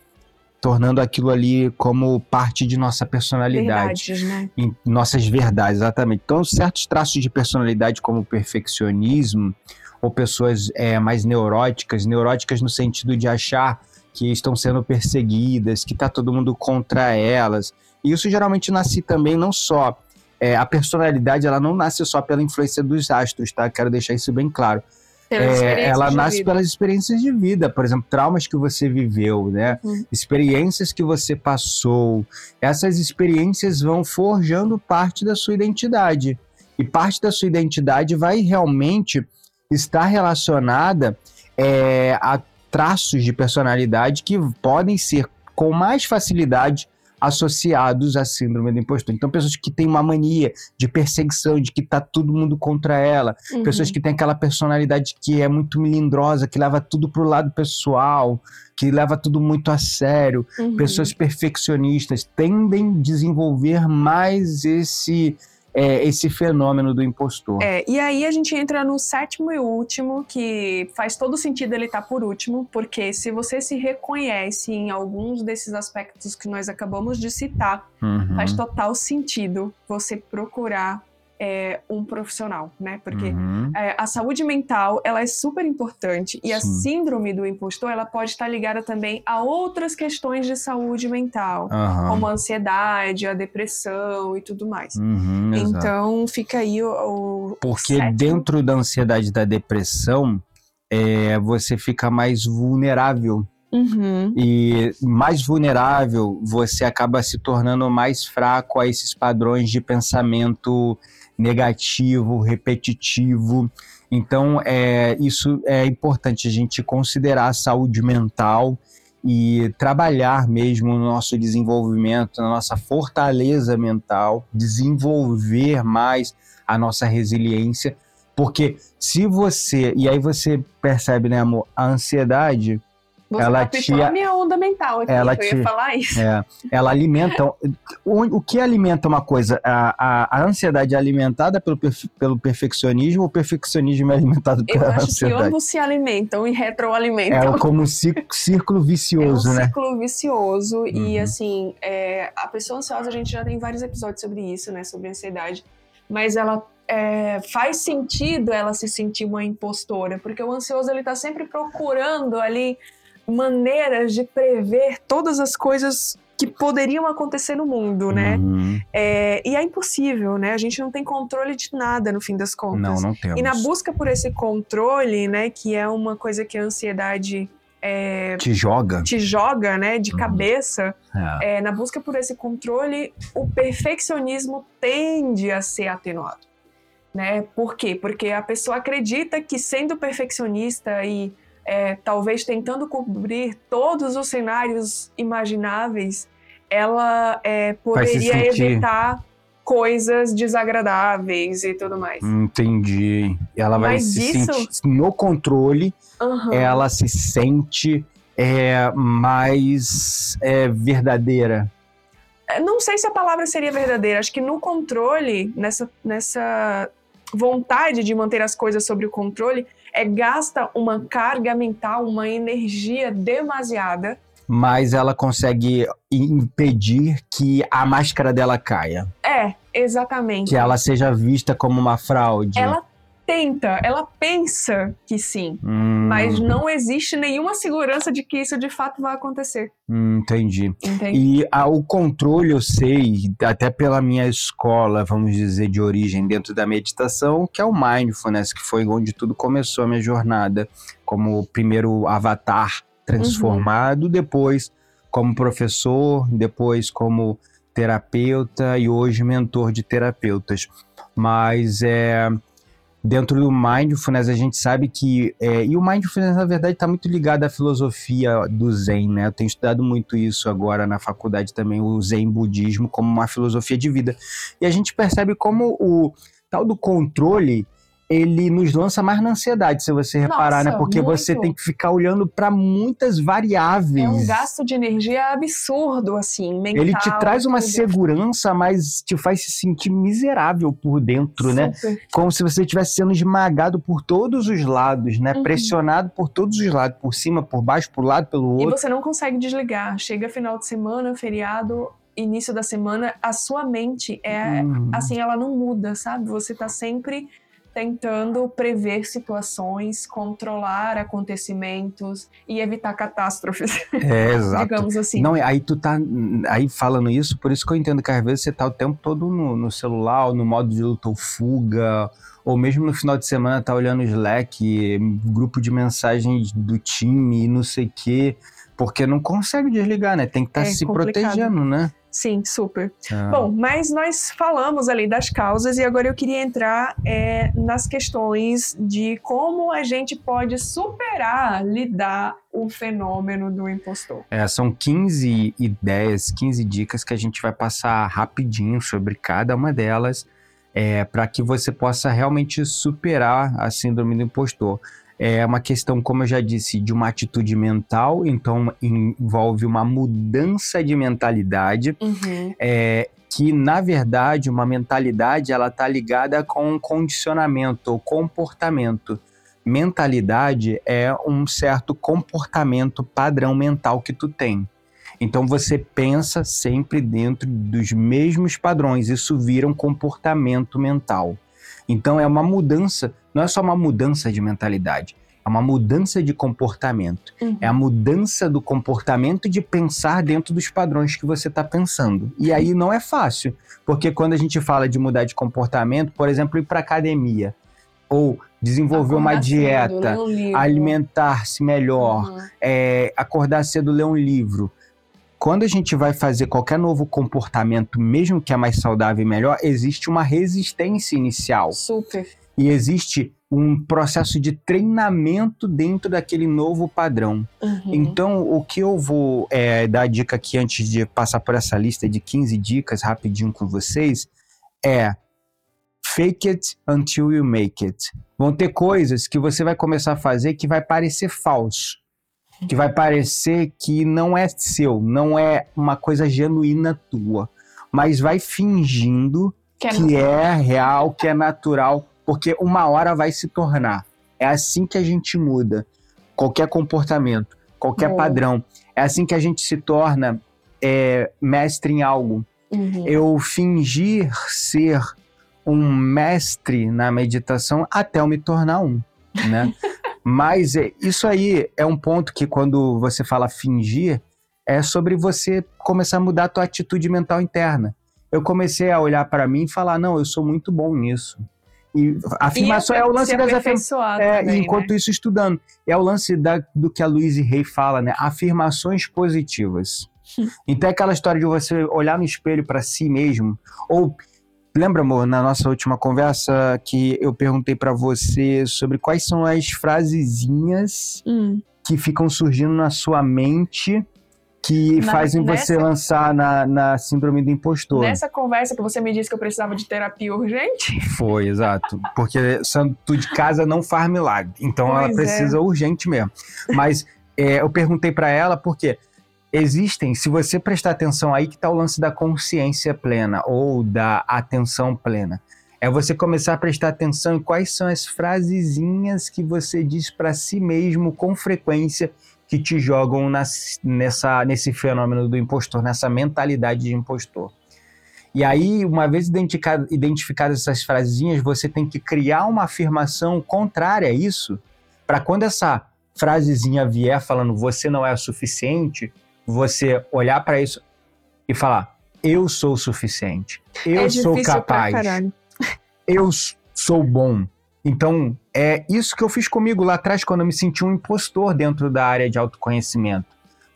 tornando aquilo ali como parte de nossa personalidade, Verdades, né? em nossas verdades, exatamente. Então certos traços de personalidade como perfeccionismo ou pessoas é, mais neuróticas, neuróticas no sentido de achar que estão sendo perseguidas, que está todo mundo contra elas. E isso geralmente nasce também não só é, a personalidade, ela não nasce só pela influência dos astros, tá? Quero deixar isso bem claro. É, ela nasce vida. pelas experiências de vida, por exemplo, traumas que você viveu, né? Uhum. Experiências que você passou. Essas experiências vão forjando parte da sua identidade. E parte da sua identidade vai realmente estar relacionada é, a traços de personalidade que podem ser com mais facilidade associados à síndrome do impostor. Então, pessoas que têm uma mania de perseguição, de que tá todo mundo contra ela, Uhum. pessoas que têm aquela personalidade que é muito melindrosa, que leva tudo pro lado pessoal, que leva tudo muito a sério, Uhum. pessoas perfeccionistas tendem a desenvolver mais esse é, esse fenômeno do impostor. É, e aí a gente entra no sétimo e último, que faz todo sentido ele estar por último, porque se você se reconhece em alguns desses aspectos que nós acabamos de citar, Uhum, faz total sentido você procurar é, um profissional, né? Porque uhum. é, a saúde mental ela é super importante e a Sim. síndrome do impostor ela pode estar ligada também a outras questões de saúde mental, Aham. como a ansiedade, a depressão e tudo mais. Uhum, exato. Então fica aí o, o Porque dentro da ansiedade e da depressão, é, você fica mais vulnerável. Uhum. E mais vulnerável, você acaba se tornando mais fraco a esses padrões de pensamento negativo, repetitivo. Então, é, isso é importante a gente considerar a saúde mental e trabalhar mesmo no nosso desenvolvimento, na nossa fortaleza mental, desenvolver mais a nossa resiliência, porque se você, e aí você percebe, né, amor, a ansiedade, Você Ela te- a minha onda mental aqui, ela que eu te- ia falar isso. é, ela alimenta. O, o que alimenta uma coisa? A, a, a ansiedade é alimentada pelo, perfe- pelo perfeccionismo, o perfeccionismo é alimentado Eu pela acho que ansiedade. ambos se alimentam e retroalimentam. É como um cí- círculo vicioso, é um né? ciclo vicioso e Uhum. assim, é, a pessoa ansiosa, a gente já tem vários episódios sobre isso, né, sobre ansiedade, mas ela é, faz sentido ela se sentir uma impostora, porque o ansioso ele tá sempre procurando ali maneiras de prever todas as coisas que poderiam acontecer no mundo, né? Uhum. É, e é impossível, né? A gente não tem controle de nada no fim das contas. Não, não temos. E na busca por esse controle, né, que é uma coisa que a ansiedade é, Te joga. te joga, né, de Uhum. cabeça, É. é, na busca por esse controle, o perfeccionismo tende a ser atenuado. Né? Por quê? Porque a pessoa acredita que sendo perfeccionista e é, talvez tentando cobrir todos os cenários imagináveis, ela é, poderia evitar coisas desagradáveis e tudo mais. Entendi. Ela vai Mas se isso- sentir no controle, Aham. ela se sente é, mais é, verdadeira. É, Não sei se a palavra seria verdadeira. Acho que no controle, nessa, nessa vontade de manter as coisas sob o controle, é gasta uma carga mental, uma energia demasiada. Mas ela consegue impedir que a máscara dela caia. É, exatamente. Que ela seja vista como uma fraude. Ela tenta, ela pensa que sim, Hum, mas não existe nenhuma segurança de que isso de fato vai acontecer. hum, entendi. Entende? E ah, o controle, eu sei, até pela minha escola, vamos dizer, de origem dentro da meditação, que é o Mindfulness, que foi onde tudo começou a minha jornada, como o primeiro avatar transformado, depois como professor, depois como terapeuta e hoje mentor de terapeutas. Mas é. Dentro do mindfulness, a gente sabe que. é, e o mindfulness, na verdade, está muito ligado à filosofia do Zen, né? Eu tenho estudado muito isso agora na faculdade também, o Zen budismo, como uma filosofia de vida. E a gente percebe como o tal do controle ele nos lança mais na ansiedade, se você reparar, Nossa, né? Porque você muito. tem que ficar olhando para muitas variáveis. É um gasto de energia absurdo, assim, mental. Ele te traz uma segurança, mas te faz se sentir miserável por dentro, né? Super. Como se você estivesse sendo esmagado por todos os lados, né? Uhum. Pressionado por todos os lados, por cima, por baixo, por lado, pelo E outro. você não consegue desligar. Chega final de semana, feriado, início da semana, a sua mente é Uhum. assim, ela não muda, sabe? Você tá sempre tentando prever situações, controlar acontecimentos e evitar catástrofes, É, <laughs> exato. digamos assim. Não, aí tu tá aí falando isso, por isso que eu entendo que às vezes você tá o tempo todo no, no celular, ou no modo de luta ou fuga, ou mesmo no final de semana tá olhando o Slack, grupo de mensagens do time não sei o quê, porque não consegue desligar, né? Tem que estar É se complicado. protegendo, né? Sim, super. Ah. Bom, mas nós falamos ali das causas e agora eu queria entrar é, nas questões de como a gente pode superar, lidar o fenômeno do impostor. É, são 15 ideias, 15 dicas que a gente vai passar rapidinho sobre cada uma delas, é, para que você possa realmente superar a síndrome do impostor. É uma questão, como eu já disse, de uma atitude mental, então envolve uma mudança de mentalidade, é, que na verdade uma mentalidade ela está ligada com um condicionamento ou comportamento. Mentalidade é um certo comportamento padrão mental que tu tem. Então você pensa sempre dentro dos mesmos padrões, isso vira um comportamento mental. Então é uma mudança, não é só uma mudança de mentalidade, é uma mudança de comportamento. Uhum. É a mudança do comportamento de pensar dentro dos padrões que você está pensando. E aí não é fácil, porque quando a gente fala de mudar de comportamento, por exemplo, ir para academia ou desenvolver uma Acordar cedo, dieta, um alimentar-se melhor, Uhum. é, acordar cedo, ler um livro. Quando a gente vai fazer qualquer novo comportamento, mesmo que é mais saudável e melhor, existe uma resistência inicial Super. e existe um processo de treinamento dentro daquele novo padrão. Uhum. Então, o que eu vou é, dar dica aqui antes de passar por essa lista de 15 dicas rapidinho com vocês é fake it until you make it. Vão ter coisas que você vai começar a fazer que vai parecer falso, que vai parecer que não é seu, não é uma coisa genuína tua, mas vai fingindo Que é que é real, que é natural, porque uma hora vai se tornar. É assim que a gente muda qualquer comportamento, qualquer Boa. padrão. É assim que a gente se torna é, mestre em algo. Uhum. Eu fingir ser um mestre na meditação até eu me tornar um, né? <laughs> Mas é, isso aí é um ponto que quando você fala fingir, é sobre você começar a mudar a tua atitude mental interna. Eu comecei a olhar para mim e falar, não, eu sou muito bom nisso. e afirmação é o lance das afirmações. É, também, enquanto né? isso estudando. É o lance da- do que a Louise Hay fala, né? Afirmações positivas. <laughs> então é aquela história de você olhar no espelho para si mesmo. Ou lembra, amor, na nossa última conversa que eu perguntei para você sobre quais são as frasezinhas Hum. que ficam surgindo na sua mente que Na- fazem você nessa- lançar na, na síndrome do impostor. Nessa conversa que você me disse que eu precisava de terapia urgente, <laughs> Foi, exato. Porque santo de casa não faz milagre. Então ela Pois é. precisa urgente mesmo. Mas é, eu perguntei pra ela porque existem, se você prestar atenção aí que tá o lance da consciência plena ou da atenção plena. É você começar a prestar atenção em quais são as frasezinhas que você diz pra si mesmo com frequência que te jogam nessa, nesse fenômeno do impostor, nessa mentalidade de impostor. E aí, uma vez identificado- identificadas essas frasezinhas, você tem que criar uma afirmação contrária a isso, para quando essa frasezinha vier falando você não é o suficiente, você olhar para isso e falar: eu sou o suficiente, eu é sou capaz, <laughs> eu sou bom. Então, é isso que eu fiz comigo lá atrás, quando eu me senti um impostor dentro da área de autoconhecimento.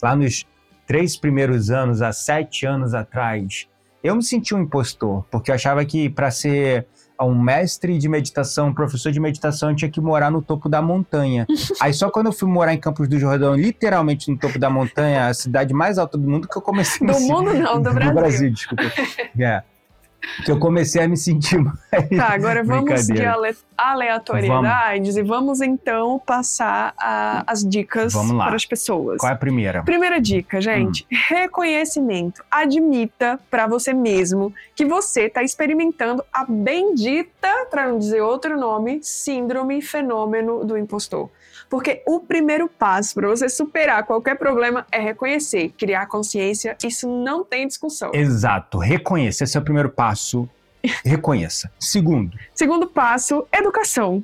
Lá nos três primeiros anos, há sete anos atrás, eu me senti um impostor, porque eu achava que para ser um mestre de meditação, um professor de meditação, eu tinha que morar no topo da montanha. <laughs> Aí só quando eu fui morar em Campos do Jordão, literalmente no topo da montanha, a cidade mais alta do mundo, que eu comecei Do sentir- mundo não, do <laughs> Brasil. desculpa. <laughs> É. Que eu comecei a me sentir <laughs> mais. Tá, agora vamos de ale- aleatoriedades e vamos então passar a- as dicas Vamos para as pessoas. Qual é a primeira? Primeira dica, gente: Hum. reconhecimento. Admita pra você mesmo que você tá experimentando a bendita, pra não dizer outro nome, síndrome fenômeno do impostor. Porque o primeiro passo para você superar qualquer problema é reconhecer, criar consciência. Isso não tem discussão. Exato, reconheça. Esse é o primeiro passo. Reconheça. Segundo, Segundo passo, educação.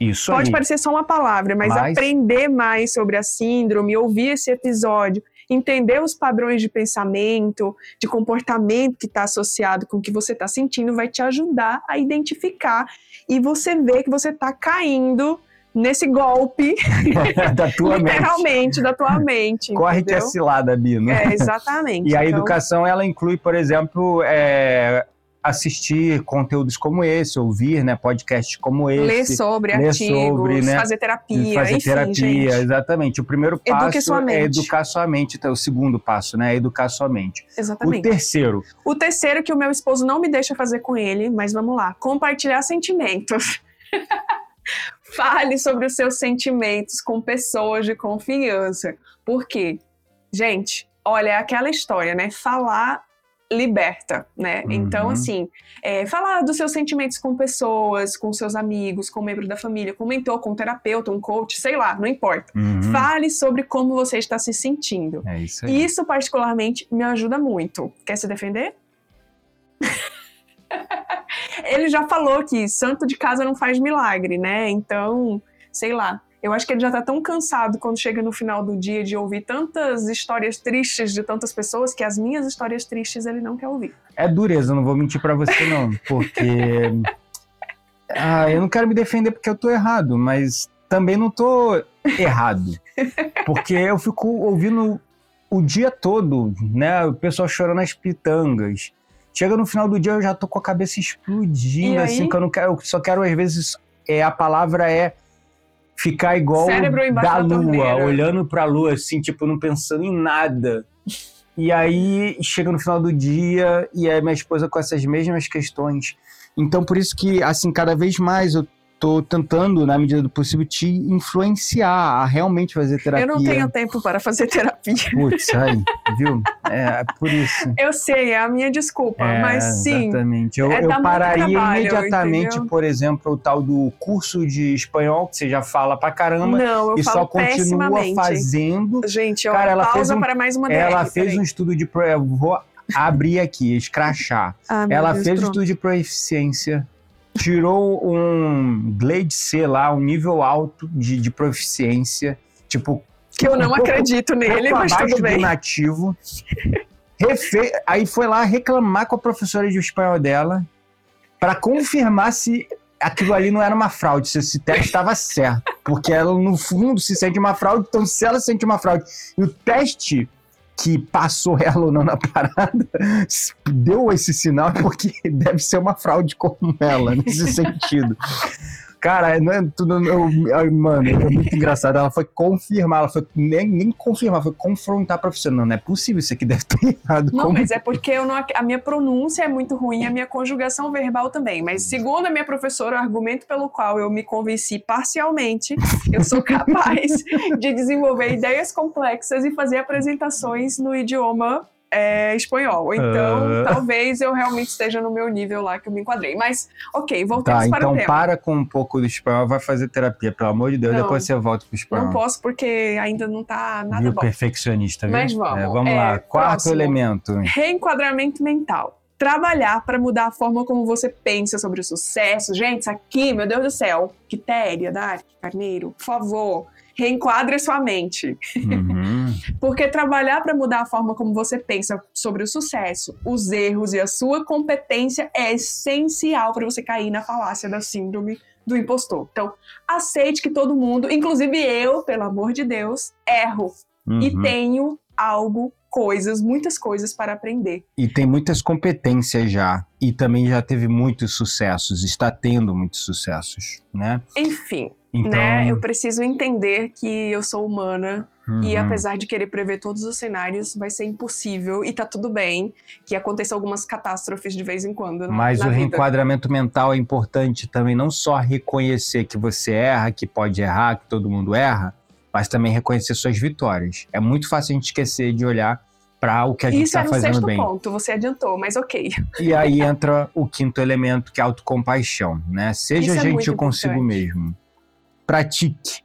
isso Pode aí. parecer só uma palavra, mas, Mas- aprender mais sobre a síndrome, ouvir esse episódio, entender os padrões de pensamento, de comportamento que está associado com o que você está sentindo, vai te ajudar a identificar e você ver que você está caindo nesse golpe, <laughs> da tua <laughs> mente. literalmente, da tua mente. Corre que é entendeu? cilada, Bino. É, <laughs> exatamente. E a Então, educação, ela inclui, por exemplo, é, assistir conteúdos como esse, ouvir né, podcasts como esse. ler sobre ler artigos, sobre, né, fazer terapia, fazer enfim, terapia, gente. exatamente. O primeiro passo é mente. educar sua mente, então, o segundo passo, né? É educar sua mente. O Exatamente. terceiro, O terceiro que o meu esposo não me deixa fazer com ele, mas vamos lá, compartilhar sentimentos. Fale sobre os seus sentimentos com pessoas de confiança. Por quê? Gente, olha, é aquela história, né? Falar liberta, né? Uhum. Então, assim, é, falar dos seus sentimentos com pessoas, com seus amigos, com membros da família, com um mentor, com um terapeuta, um coach, sei lá, não importa. uhum, Fale sobre como você está se sentindo. é isso aí. Isso, particularmente, me ajuda muito. Quer se defender? <laughs> ele já falou que santo de casa não faz milagre, né? Então, sei lá. Eu acho que ele já tá tão cansado quando chega no final do dia de ouvir tantas histórias tristes de tantas pessoas que as minhas histórias tristes ele não quer ouvir. É dureza, não vou mentir pra você não, porque <laughs> ah, eu não quero me defender porque eu tô errado, mas também não tô errado, porque eu fico ouvindo o dia todo, né, o pessoal chorando as pitangas. Chega no final do dia eu já tô com a cabeça E explodindo, assim, que eu não quero, eu só quero às vezes é a palavra é ficar igual da da lua, torneira. olhando pra lua assim, tipo, não pensando em nada. E aí chega no final do dia e aí minha esposa com essas mesmas questões. Então por isso que assim cada vez mais eu tô tentando na medida do possível te influenciar a realmente fazer terapia. Eu não tenho tempo para fazer terapia. Putz, aí, viu? É por isso. <laughs> Eu sei, é a minha desculpa, É, mas sim. Exatamente. Eu, é, eu pararia trabalho, imediatamente, entendeu? por exemplo, o tal do curso de espanhol, que você já fala pra caramba, Não, eu e falo só continua fazendo. Gente, ó, Cara, ela pausa fez um- para mais uma Ela DR, fez peraí. um estudo de. pro- Eu vou abrir aqui, escrachar. Ah, Ela Deus, fez um pronto. estudo de proficiência, tirou um Glade C lá, um nível alto de, de proficiência, tipo, Que eu não um pouco- acredito nele, mas tudo bem. nativo. Refe- Aí foi lá reclamar com a professora de espanhol dela para confirmar se aquilo ali não era uma fraude, se esse teste estava certo. Porque ela, no fundo, se sente uma fraude, então se ela sente uma fraude e o teste que passou <laughs> ela ou não na parada deu esse sinal porque <laughs> deve ser uma fraude como ela, nesse sentido. Cara, não é tudo. Eu, mano, é muito engraçado. Ela foi confirmar, ela foi nem, nem confirmar, foi confrontar a professora. Não, não é possível, isso aqui deve ter errado. Não, Como mas é porque eu não, a minha pronúncia é muito ruim, a minha conjugação verbal também. Mas segundo a minha professora, o argumento pelo qual eu me convenci parcialmente, eu sou capaz de desenvolver ideias complexas e fazer apresentações no idioma é, espanhol. Então, Ah. talvez eu realmente esteja no meu nível lá que eu me enquadrei. Mas, ok, voltamos Tá, para então o tema. para com um pouco do espanhol, vai fazer terapia, pelo amor de Deus, Não. depois você volta pro espanhol. Não posso porque ainda não tá nada Viu, bom. perfeccionista, viu? Mas vamos, É, vamos é, lá, quarto próximo. elemento. Reenquadramento mental. Trabalhar para mudar a forma como você pensa sobre o sucesso. Gente, isso aqui, meu Deus do céu. Quitéria, Dark, Carneiro, por favor, reenquadre sua mente. Uhum. Porque trabalhar para mudar a forma como você pensa sobre o sucesso, os erros e a sua competência é essencial para você cair na falácia da síndrome do impostor. Então, aceite que todo mundo, inclusive eu, pelo amor de Deus, erro e Uhum. tenho algo, coisas, muitas coisas para aprender. E tem muitas competências já. E também já teve muitos sucessos, está tendo muitos sucessos, né? Enfim, Então, né? Eu preciso entender que eu sou humana e uhum. apesar de querer prever todos os cenários, vai ser impossível e tá tudo bem que aconteça algumas catástrofes de vez em quando. Mas o vida. reenquadramento mental é importante também, não só reconhecer que você erra, que pode errar, que todo mundo erra, mas também reconhecer suas vitórias. É muito fácil a gente esquecer de olhar para o que a gente Isso está fazendo sexto bem. ponto, você adiantou, mas ok. E aí entra o quinto elemento, que é a autocompaixão, né? Seja Isso é gentil consigo importante. mesmo. Pratique.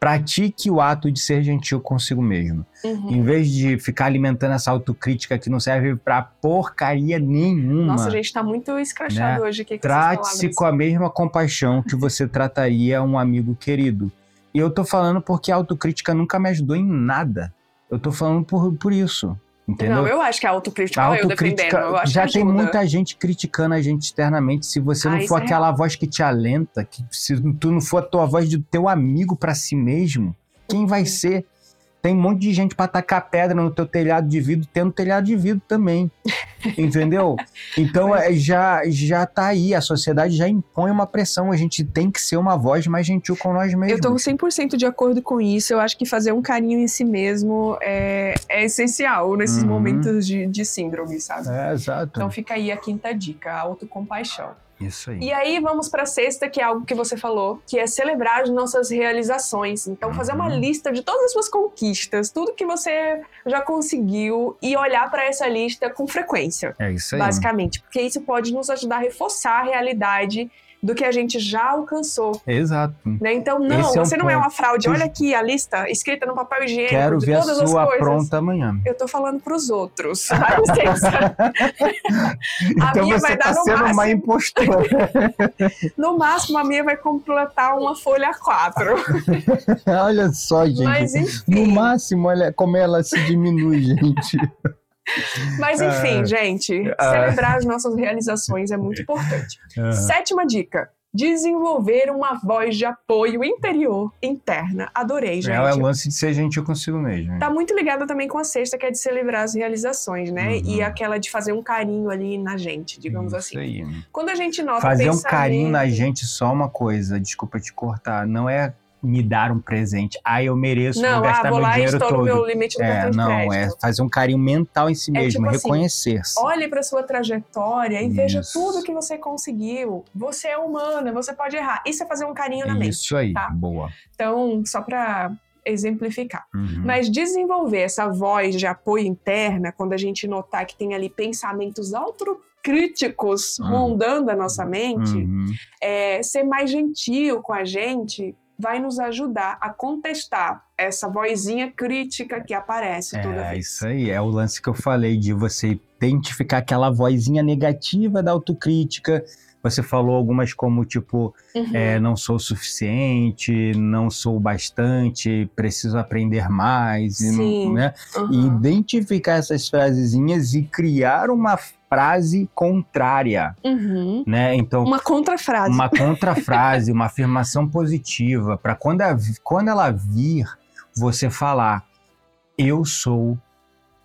Pratique o ato de ser gentil consigo mesmo. Uhum. Em vez de ficar alimentando essa autocrítica que não serve pra porcaria nenhuma. Nossa, a gente tá muito escrachado hoje Né? Trate-se palavras. com a mesma compaixão que você trataria um amigo querido. E eu tô falando porque a autocrítica nunca me ajudou em nada. Eu tô falando por, por isso. Entendeu? Não, eu acho que a autocrítica, A eu defendendo, autocrítica eu acho já tem ajuda. muita gente criticando a gente externamente. Se você Ah, não for é aquela voz que te alenta, que se tu não for a tua voz do teu amigo pra si mesmo, quem vai ser? Tem um monte de gente pra tacar pedra no teu telhado de vidro, tendo telhado de vidro também. Entendeu? Então é, já, já tá aí, a sociedade já impõe uma pressão. A gente tem que ser uma voz mais gentil com nós mesmos. Eu tô 100% de acordo com isso. Eu acho que fazer um carinho em si mesmo é, é essencial nesses Uhum. momentos de, de síndrome, sabe? É, exato. Então fica aí a quinta dica, a autocompaixão. Isso aí. E aí vamos pra sexta, que é algo que você falou, que é celebrar as nossas realizações. Então fazer uma Uhum. lista de todas as suas conquistas, tudo que você já conseguiu e olhar pra essa lista com frequência, É isso aí. basicamente, porque isso pode nos ajudar a reforçar a realidade do que a gente já alcançou, Exato. né? Então não, Esse é um você não é ponto. uma fraude. Olha aqui a lista escrita no papel higiênico Quero de ver a todas as sua coisas. pronta amanhã. Eu tô falando pros outros. <laughs> Dá licença. <laughs> A então minha você vai tá no sendo uma máximo. impostora. <laughs> No máximo, a minha vai completar uma folha 4. Olha só, gente. Mas No enfim, máximo, olha como ela se diminui, gente. <laughs> mas enfim Ah. gente, Ah. celebrar as nossas realizações é muito importante. Sétima dica. Desenvolver uma voz de apoio interior interna. Adorei, gente. É o lance de ser gentil consigo mesmo. Tá muito ligada também com a sexta, que é de celebrar as realizações, né? Uhum. E aquela de fazer um carinho ali na gente, digamos Isso assim. aí. Quando a gente nota Fazer um carinho na gente, só uma coisa, desculpa te cortar, não é me dar um presente. Ah, eu mereço, Não, vou gastar ah, vou meu lá e dinheiro estouro todo. meu limite do É, não, crédito. é fazer um carinho mental em si É mesmo, tipo assim, reconhecer-se. Olhe para sua trajetória e veja Isso. tudo que você conseguiu. Você é humana, você pode errar. Isso é fazer um carinho na mente. Isso aí, tá? boa. Então, só para exemplificar. Uhum. Mas desenvolver essa voz de apoio interna, quando a gente notar que tem ali pensamentos autocríticos Uhum. rondando a nossa mente, Uhum. é, ser mais gentil com a gente vai nos ajudar a contestar essa vozinha crítica que aparece toda É vez. isso aí, é o lance que eu falei de você identificar aquela vozinha negativa da autocrítica, Você falou algumas como, tipo, Uhum. é, não sou o suficiente, não sou o bastante, preciso aprender mais, e não- né? Uhum. E identificar essas frasezinhas e criar uma frase contrária, Uhum. né? Então, Uma contrafrase. uma contrafrase, uma afirmação positiva, para quando, a- quando ela vir, você falar: eu sou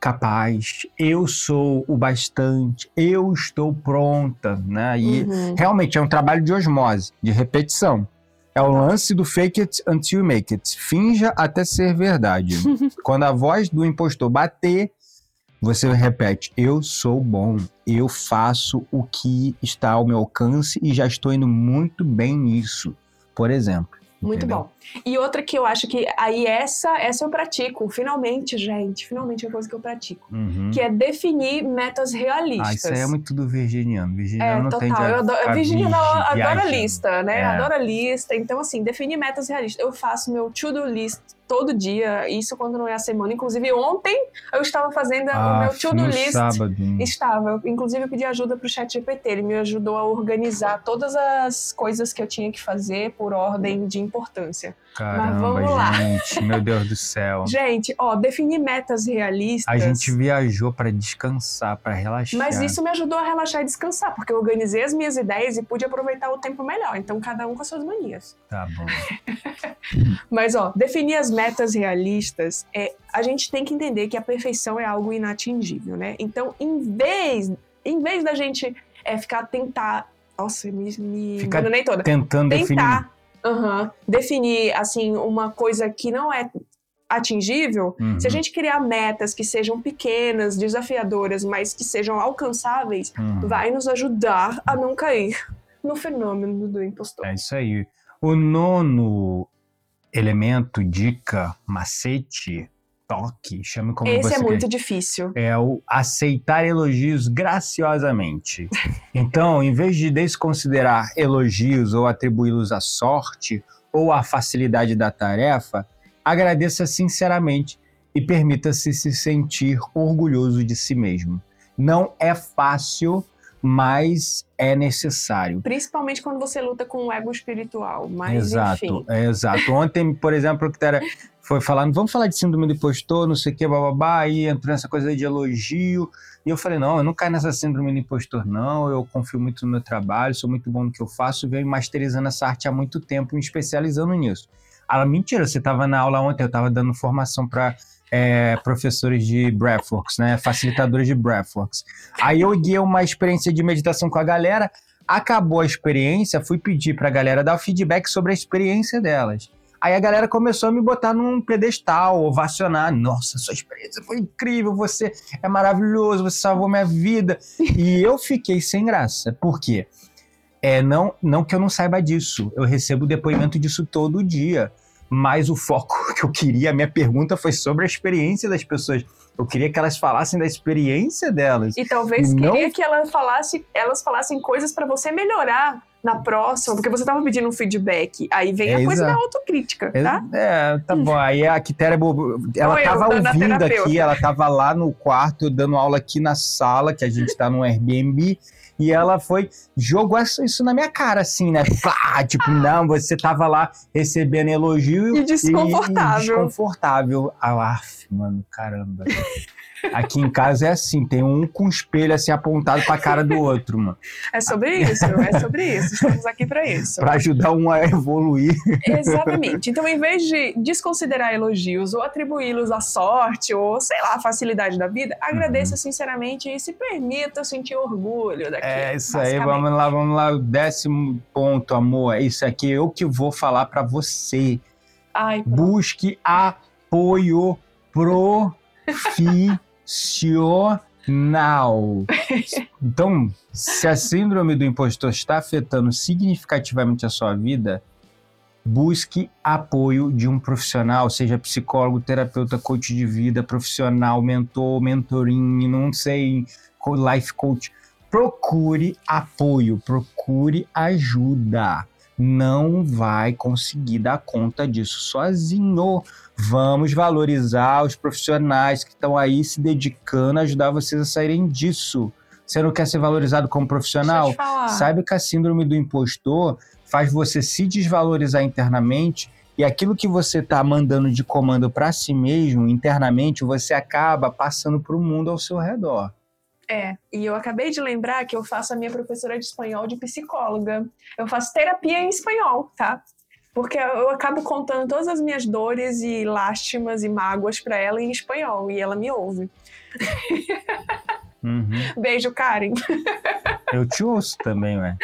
capaz, eu sou o bastante, eu estou pronta, né? E Uhum. realmente é um trabalho de osmose, de repetição. É o lance do fake it until you make it. Finja até ser verdade. <laughs> Quando a voz do impostor bater, você repete: Eu sou bom, eu faço o que está ao meu alcance e já estou indo muito bem nisso. Por exemplo. Muito entendeu? bom. E outra que eu acho que aí essa, essa eu pratico, finalmente, gente, finalmente é uma coisa que eu pratico, Uhum. que é definir metas realistas. Ah, isso aí é muito do virginiano. É, Virginiano não total. tende a Eu adoro, a Virginia não, vigi- adora lista, né? É. Adora lista. Então, assim, definir metas realistas. Eu faço meu to-do list todo dia, isso quando não é a semana. Inclusive, ontem eu estava fazendo o Ah, meu to-do list. sábado. Estava. Eu, inclusive, eu pedi ajuda pro chat GPT. Ele me ajudou a organizar todas as coisas que eu tinha que fazer por ordem de importância. Caramba, vamos lá. gente. Meu Deus do céu. <laughs> Gente, ó, definir metas realistas. A gente viajou pra descansar, pra relaxar. Mas isso me ajudou a relaxar e descansar, porque eu organizei as minhas ideias e pude aproveitar o tempo melhor. Então, cada um com as suas manias. Tá bom. <laughs> Mas, ó, definir as metas realistas, é, a gente tem que entender que a perfeição é algo inatingível, né? Então, em vez, em vez da gente é, ficar tentar. Nossa, me, me Ficar nem toda. Tentando definir. Tentar aham, definir, assim, uma coisa que não é atingível, Uhum. se a gente criar metas que sejam pequenas, desafiadoras, mas que sejam alcançáveis, Uhum. vai nos ajudar a não cair no fenômeno do impostor. É isso aí. O nono elemento, dica, macete, toque, chame como Esse você é quer. muito difícil. É o aceitar elogios graciosamente. Então, em vez de desconsiderar elogios ou atribuí-los à sorte ou à facilidade da tarefa, agradeça sinceramente e permita-se se sentir orgulhoso de si mesmo. Não é fácil, mas é necessário. Principalmente quando você luta com o ego espiritual. Mas, exato, enfim. é, exato. Ontem, por exemplo, que era, foi falando, vamos falar de síndrome do impostor, não sei o que, bababá, aí entrou nessa coisa de elogio, e eu falei, não, eu não caio nessa síndrome do impostor, não, eu confio muito no meu trabalho, sou muito bom no que eu faço, venho masterizando essa arte há muito tempo, me especializando nisso. Ela, mentira, você estava na aula ontem, eu estava dando formação para professores de Breathworks, né, facilitadores de Breathworks. Aí eu guiei uma experiência de meditação com a galera, acabou a experiência, fui pedir para a galera dar feedback sobre a experiência delas. Aí a galera começou a me botar num pedestal, ovacionar. Nossa, sua experiência foi incrível, você é maravilhoso, você salvou minha vida. E eu fiquei sem graça. Por quê? É, não, não que eu não saiba disso. Eu recebo depoimento disso todo dia. Mas o foco <laughs> que eu queria, a minha pergunta foi sobre a experiência das pessoas. Eu queria que elas falassem da experiência delas. E talvez E não- queria que ela falasse, elas falassem coisas pra você melhorar na próxima, porque você tava pedindo um feedback. Aí vem a É, coisa da autocrítica, É, tá? É, tá bom. Aí a Quitéria, ela Ou eu, tava dando a ouvindo aqui, ela tava lá no quarto, dando aula aqui na sala, que a gente tá no Airbnb, e ela foi, jogou isso na minha cara, assim, né? Tipo, não, você tava lá recebendo elogio E desconfortável. E, desconfortável. Ah, af, mano, caramba. Aqui em casa é assim, tem um com o espelho assim apontado pra cara do outro, mano. É sobre isso, é sobre isso. Estamos aqui pra isso. Pra ajudar um a evoluir. Exatamente. Então, em vez de desconsiderar elogios ou atribuí-los à sorte ou, sei lá, à facilidade da vida, Uhum. agradeça sinceramente e se permita sentir orgulho daquilo. É isso aí, vamos lá, vamos lá. Décimo ponto, amor. É isso aqui, eu que vou falar pra você. Ai. Busque apoio profissional. <laughs> Então, se a síndrome do impostor está afetando significativamente a sua vida, busque apoio de um profissional, seja psicólogo, terapeuta, coach de vida, profissional, mentor, mentoring, não sei, life coach. Procure apoio, procure ajuda. Não vai conseguir dar conta disso sozinho. Vamos valorizar os profissionais que estão aí se dedicando a ajudar vocês a saírem disso. Você não quer ser valorizado como profissional? Saiba que a síndrome do impostor faz você se desvalorizar internamente e aquilo que você está mandando de comando para si mesmo, internamente, você acaba passando para o mundo ao seu redor. É, e eu acabei de lembrar que eu faço a minha professora de espanhol de psicóloga. Eu faço terapia em espanhol, tá? Porque eu acabo contando todas as minhas dores e lástimas e mágoas para ela em espanhol e ela me ouve. Uhum. <laughs> Beijo, Karen. <laughs> Eu te ouço também, ué.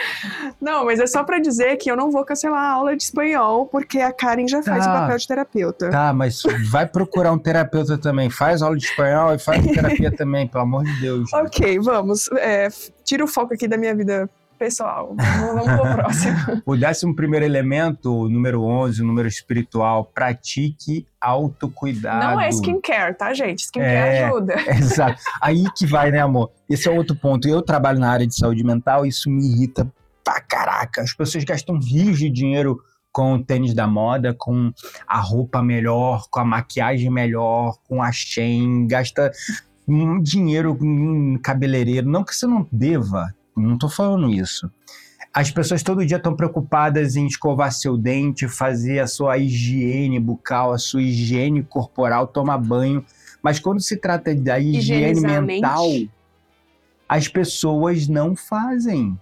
Não, mas é só pra dizer que eu não vou cancelar a aula de espanhol porque a Karen já faz Tá. o papel de terapeuta. Tá, mas vai procurar um terapeuta também. Faz aula de espanhol e faz terapia também, pelo amor de Deus. Ok, vamos. É, tira o foco aqui da minha vida pessoal. Vamos, vamos pro próximo. <laughs> O décimo primeiro elemento, o número 11, o número espiritual, pratique autocuidado. Não é skincare, tá, gente? Skincare É. ajuda. <laughs> Exato. Aí que vai, né, amor? Esse é outro ponto. Eu trabalho na área de saúde mental e isso me irrita pra caraca. As pessoas gastam rios de dinheiro com o tênis da moda, com a roupa melhor, com a maquiagem melhor, com a Shein, gasta um dinheiro em cabeleireiro. Não que você não deva, não tô falando isso. As pessoas todo dia estão preocupadas em escovar seu dente, fazer a sua higiene bucal, a sua higiene corporal, tomar banho. Mas quando se trata da higiene mental, as pessoas não fazem.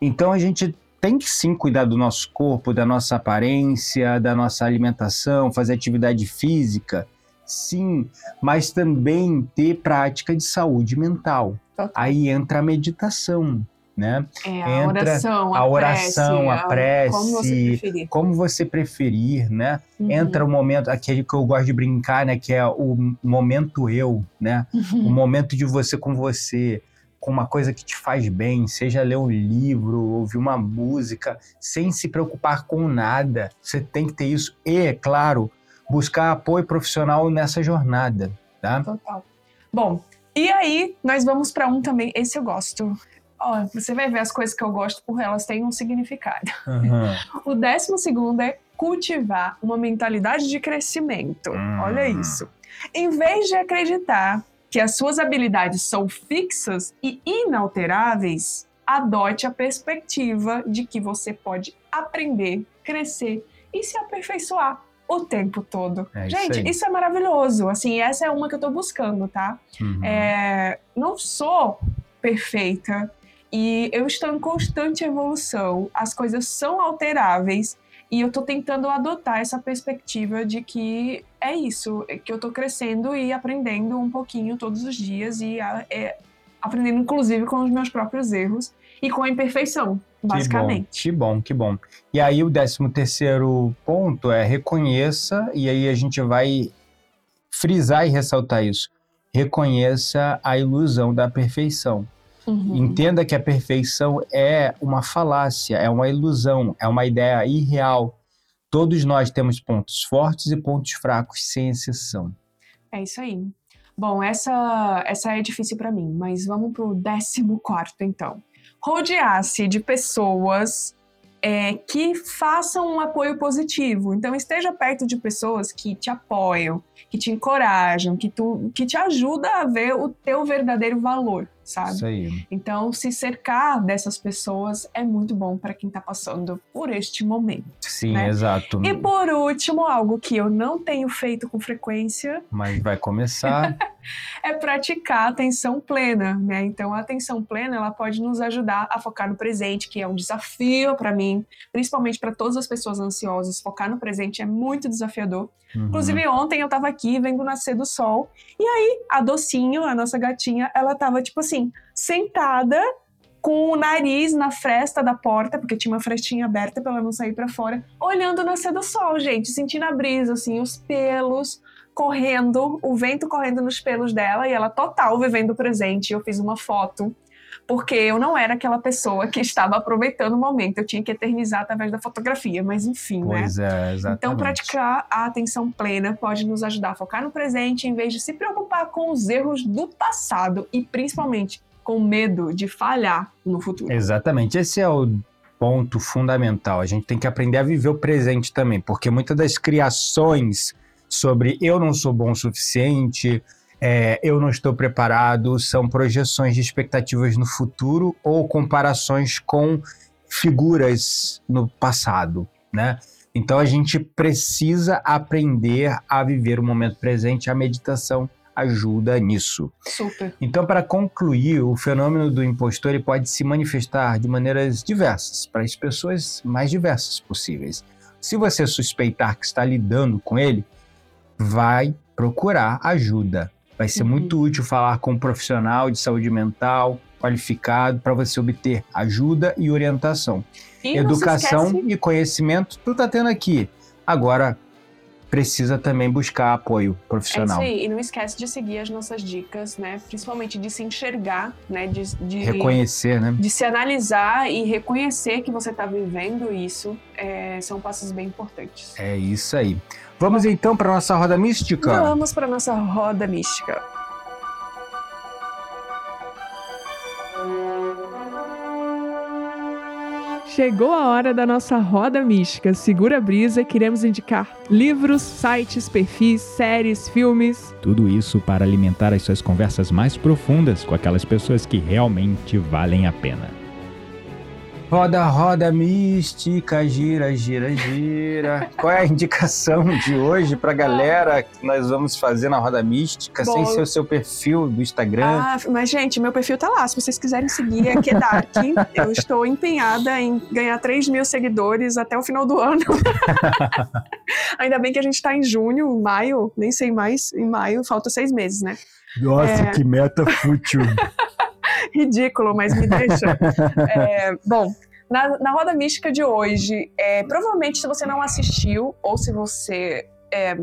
Então a gente tem que sim cuidar do nosso corpo, da nossa aparência, da nossa alimentação, fazer atividade física, sim, mas também ter prática de saúde mental. Aí entra a meditação, né? É, a entra oração, a, a oração, a prece, Como você preferir. Como você preferir, né? Uhum. Entra o momento, aquele que eu gosto de brincar, né? Que é o momento eu, né? o momento de você com você, com uma coisa que te faz bem, seja ler um livro, ouvir uma música, sem se preocupar com nada. Você tem que ter isso. E, é claro, buscar apoio profissional nessa jornada, tá? Total. Bom, e aí nós vamos pra um também. Esse eu gosto. Ó, você vai ver as coisas que eu gosto por elas têm um significado. Aham. <laughs> O décimo segundo é cultivar uma mentalidade de crescimento. Hum. Olha isso. Em vez de acreditar que as suas habilidades são fixas e inalteráveis, adote a perspectiva de que você pode aprender, crescer e se aperfeiçoar o tempo todo. É isso Gente, aí. isso é maravilhoso. Assim, essa é uma que eu tô buscando, tá? Uhum. É, não sou perfeita e eu estou em constante evolução. As coisas são alteráveis e eu tô tentando adotar essa perspectiva de que é isso, é que eu tô crescendo e aprendendo um pouquinho todos os dias e a- é, aprendendo inclusive com os meus próprios erros e com a imperfeição, basicamente. Que bom, que bom. E aí o décimo terceiro ponto é reconheça, e aí a gente vai frisar e ressaltar isso. Reconheça a ilusão da perfeição. Uhum. Entenda que a perfeição é uma falácia, é uma ilusão, é uma ideia irreal. Todos nós temos pontos fortes e pontos fracos, sem exceção. É isso aí. Bom, essa, essa é difícil pra mim, mas vamos pro décimo quarto, então. Rodear-se de pessoas é, que façam um apoio positivo. Então, esteja perto de pessoas que te apoiam, que te encorajam, que, tu, que te ajudam a ver o teu verdadeiro valor, sabe? Isso aí. Então, se cercar dessas pessoas é muito bom para quem tá passando por este momento. Sim, Né? exato. E por último, algo que eu não tenho feito com frequência Mas vai começar. <laughs> é praticar atenção plena, né? Então a atenção plena ela pode nos ajudar a focar no presente, que é um desafio para mim, principalmente para todas as pessoas ansiosas. Focar no presente é muito desafiador. Uhum. Inclusive ontem eu tava aqui vendo nascer do sol e aí a docinho, a nossa gatinha, ela tava tipo assim, sentada com o nariz na fresta da porta, porque tinha uma frestinha aberta pra ela não sair pra fora, olhando o nascer do sol, gente, sentindo a brisa, assim, os pelos correndo, o vento correndo nos pelos dela e ela total vivendo o presente. Eu fiz uma foto, porque eu não era aquela pessoa que estava aproveitando o momento, eu tinha que eternizar através da fotografia, mas enfim, né? Pois é, exatamente. Então, praticar a atenção plena pode nos ajudar a focar no presente em vez de se preocupar com os erros do passado e, principalmente, com medo de falhar no futuro. Exatamente. Esse é o ponto fundamental. A gente tem que aprender a viver o presente também, porque muitas das criações sobre eu não sou bom o suficiente, é, eu não estou preparado, são projeções de expectativas no futuro ou comparações com figuras no passado, né? Então a gente precisa aprender a viver o momento presente, a meditação ajuda nisso. Super. Então, para concluir, o fenômeno do impostor ele pode se manifestar de maneiras diversas, para as pessoas mais diversas possíveis. Se você suspeitar que está lidando com ele, vai procurar ajuda. Vai ser Uhum. muito útil falar com um profissional de saúde mental qualificado para você obter ajuda e orientação. E Educação e conhecimento, tu tá tendo aqui. Agora, precisa também buscar apoio É isso profissional. aí. E não esquece de seguir as nossas dicas, né? Principalmente de se enxergar, né? De, de, Reconhecer, né? de se analisar e reconhecer que você está vivendo isso. é, são passos bem importantes. É isso aí. Vamos então para nossa roda mística? Vamos para nossa roda mística. Chegou a hora da nossa roda mística. Segura a brisa, queremos indicar livros, sites, perfis, séries, filmes. Tudo isso para alimentar as suas conversas mais profundas com aquelas pessoas que realmente valem a pena. Roda, roda mística, gira, gira, gira. Qual é a indicação de hoje pra galera que nós vamos fazer na roda mística, Bom, sem ser o seu perfil do Instagram? Ah, mas, gente, meu perfil tá lá. Se vocês quiserem seguir, é Dark. <laughs> Eu estou empenhada em ganhar 3 mil seguidores até o final do ano. <laughs> Ainda bem que a gente tá em junho, maio, nem sei mais. Em maio, falta seis meses, né? Nossa, é. que meta fútil. <laughs> <laughs> ridículo, mas me deixa. <laughs> É, bom, na, na roda mística de hoje, é, provavelmente se você não assistiu, ou se você é,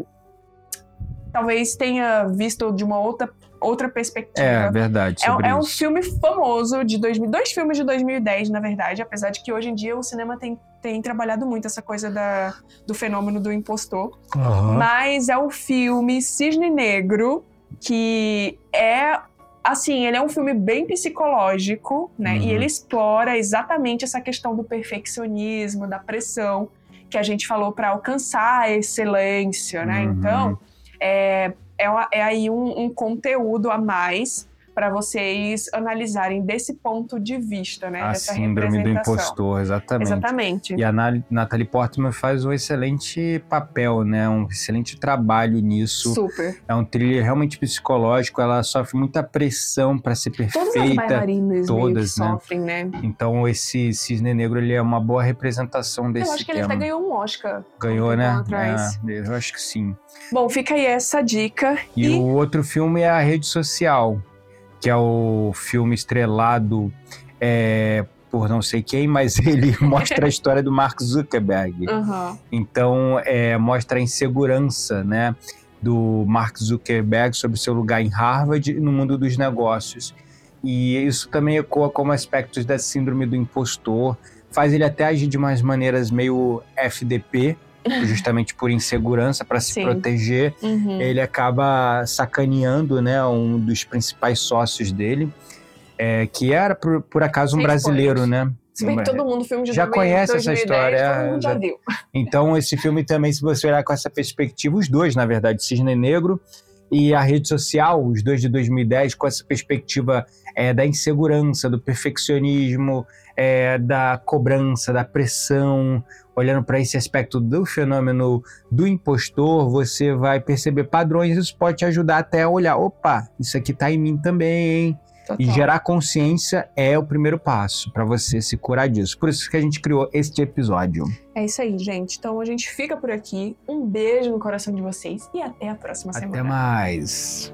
talvez tenha visto de uma outra, outra perspectiva. É, verdade. É, é um filme famoso de 2000, dois filmes de 2010, na verdade, apesar de que hoje em dia o cinema tem, tem trabalhado muito essa coisa da, do fenômeno do impostor. Aham. Mas é o filme Cisne Negro, que é. Assim, ele é um filme bem psicológico, né? Uhum. E ele explora exatamente essa questão do perfeccionismo, da pressão que a gente falou para alcançar a excelência, né? Uhum. Então, é, é, é aí um, um conteúdo a mais para vocês analisarem desse ponto de vista, né? A síndrome do impostor, exatamente. Exatamente. E a Na- Natalie Portman faz um excelente papel, né? Um excelente trabalho nisso. Super. É um thriller realmente psicológico, ela sofre muita pressão para ser Todas as perfeita. bailarinas todas, né? sofrem, né? Então esse Cisne Negro ele é uma boa representação desse Eu acho que ele tema. até ganhou um Oscar. Ganhou, né? É, eu acho que sim. Bom, fica aí essa dica. E, E, o outro filme é A Rede Social, que é o filme estrelado é, por não sei quem, mas <laughs> ele mostra a história do Mark Zuckerberg. Aham. Então, é, mostra a insegurança, né, do Mark Zuckerberg sobre seu lugar em Harvard e no mundo dos negócios. E isso também ecoa como aspectos da síndrome do impostor, faz ele até agir de umas maneiras meio FDP, justamente por insegurança, para se Sim. proteger. Uhum. Ele acaba sacaneando, né, um dos principais sócios dele, é, que era, por, por acaso, um Sem brasileiro, spoilers. né? Se bem que todo mundo, filme de Já 2000, conhece essa 2010, história, Todo mundo já já- viu. <laughs> Então, esse filme também, se você olhar com essa perspectiva, os dois, na verdade, Cisne Negro e a rede social, os dois de 2010, com essa perspectiva é, da insegurança, do perfeccionismo, é, da cobrança, da pressão, olhando para esse aspecto do fenômeno do impostor, você vai perceber padrões, isso pode te ajudar até a olhar, opa, isso aqui tá em mim também, hein? E Total. gerar consciência é o primeiro passo para você se curar disso. Por isso que a gente criou este episódio. É isso aí, gente. Então a gente fica por aqui. Um beijo no coração de vocês e até a próxima Até semana. mais.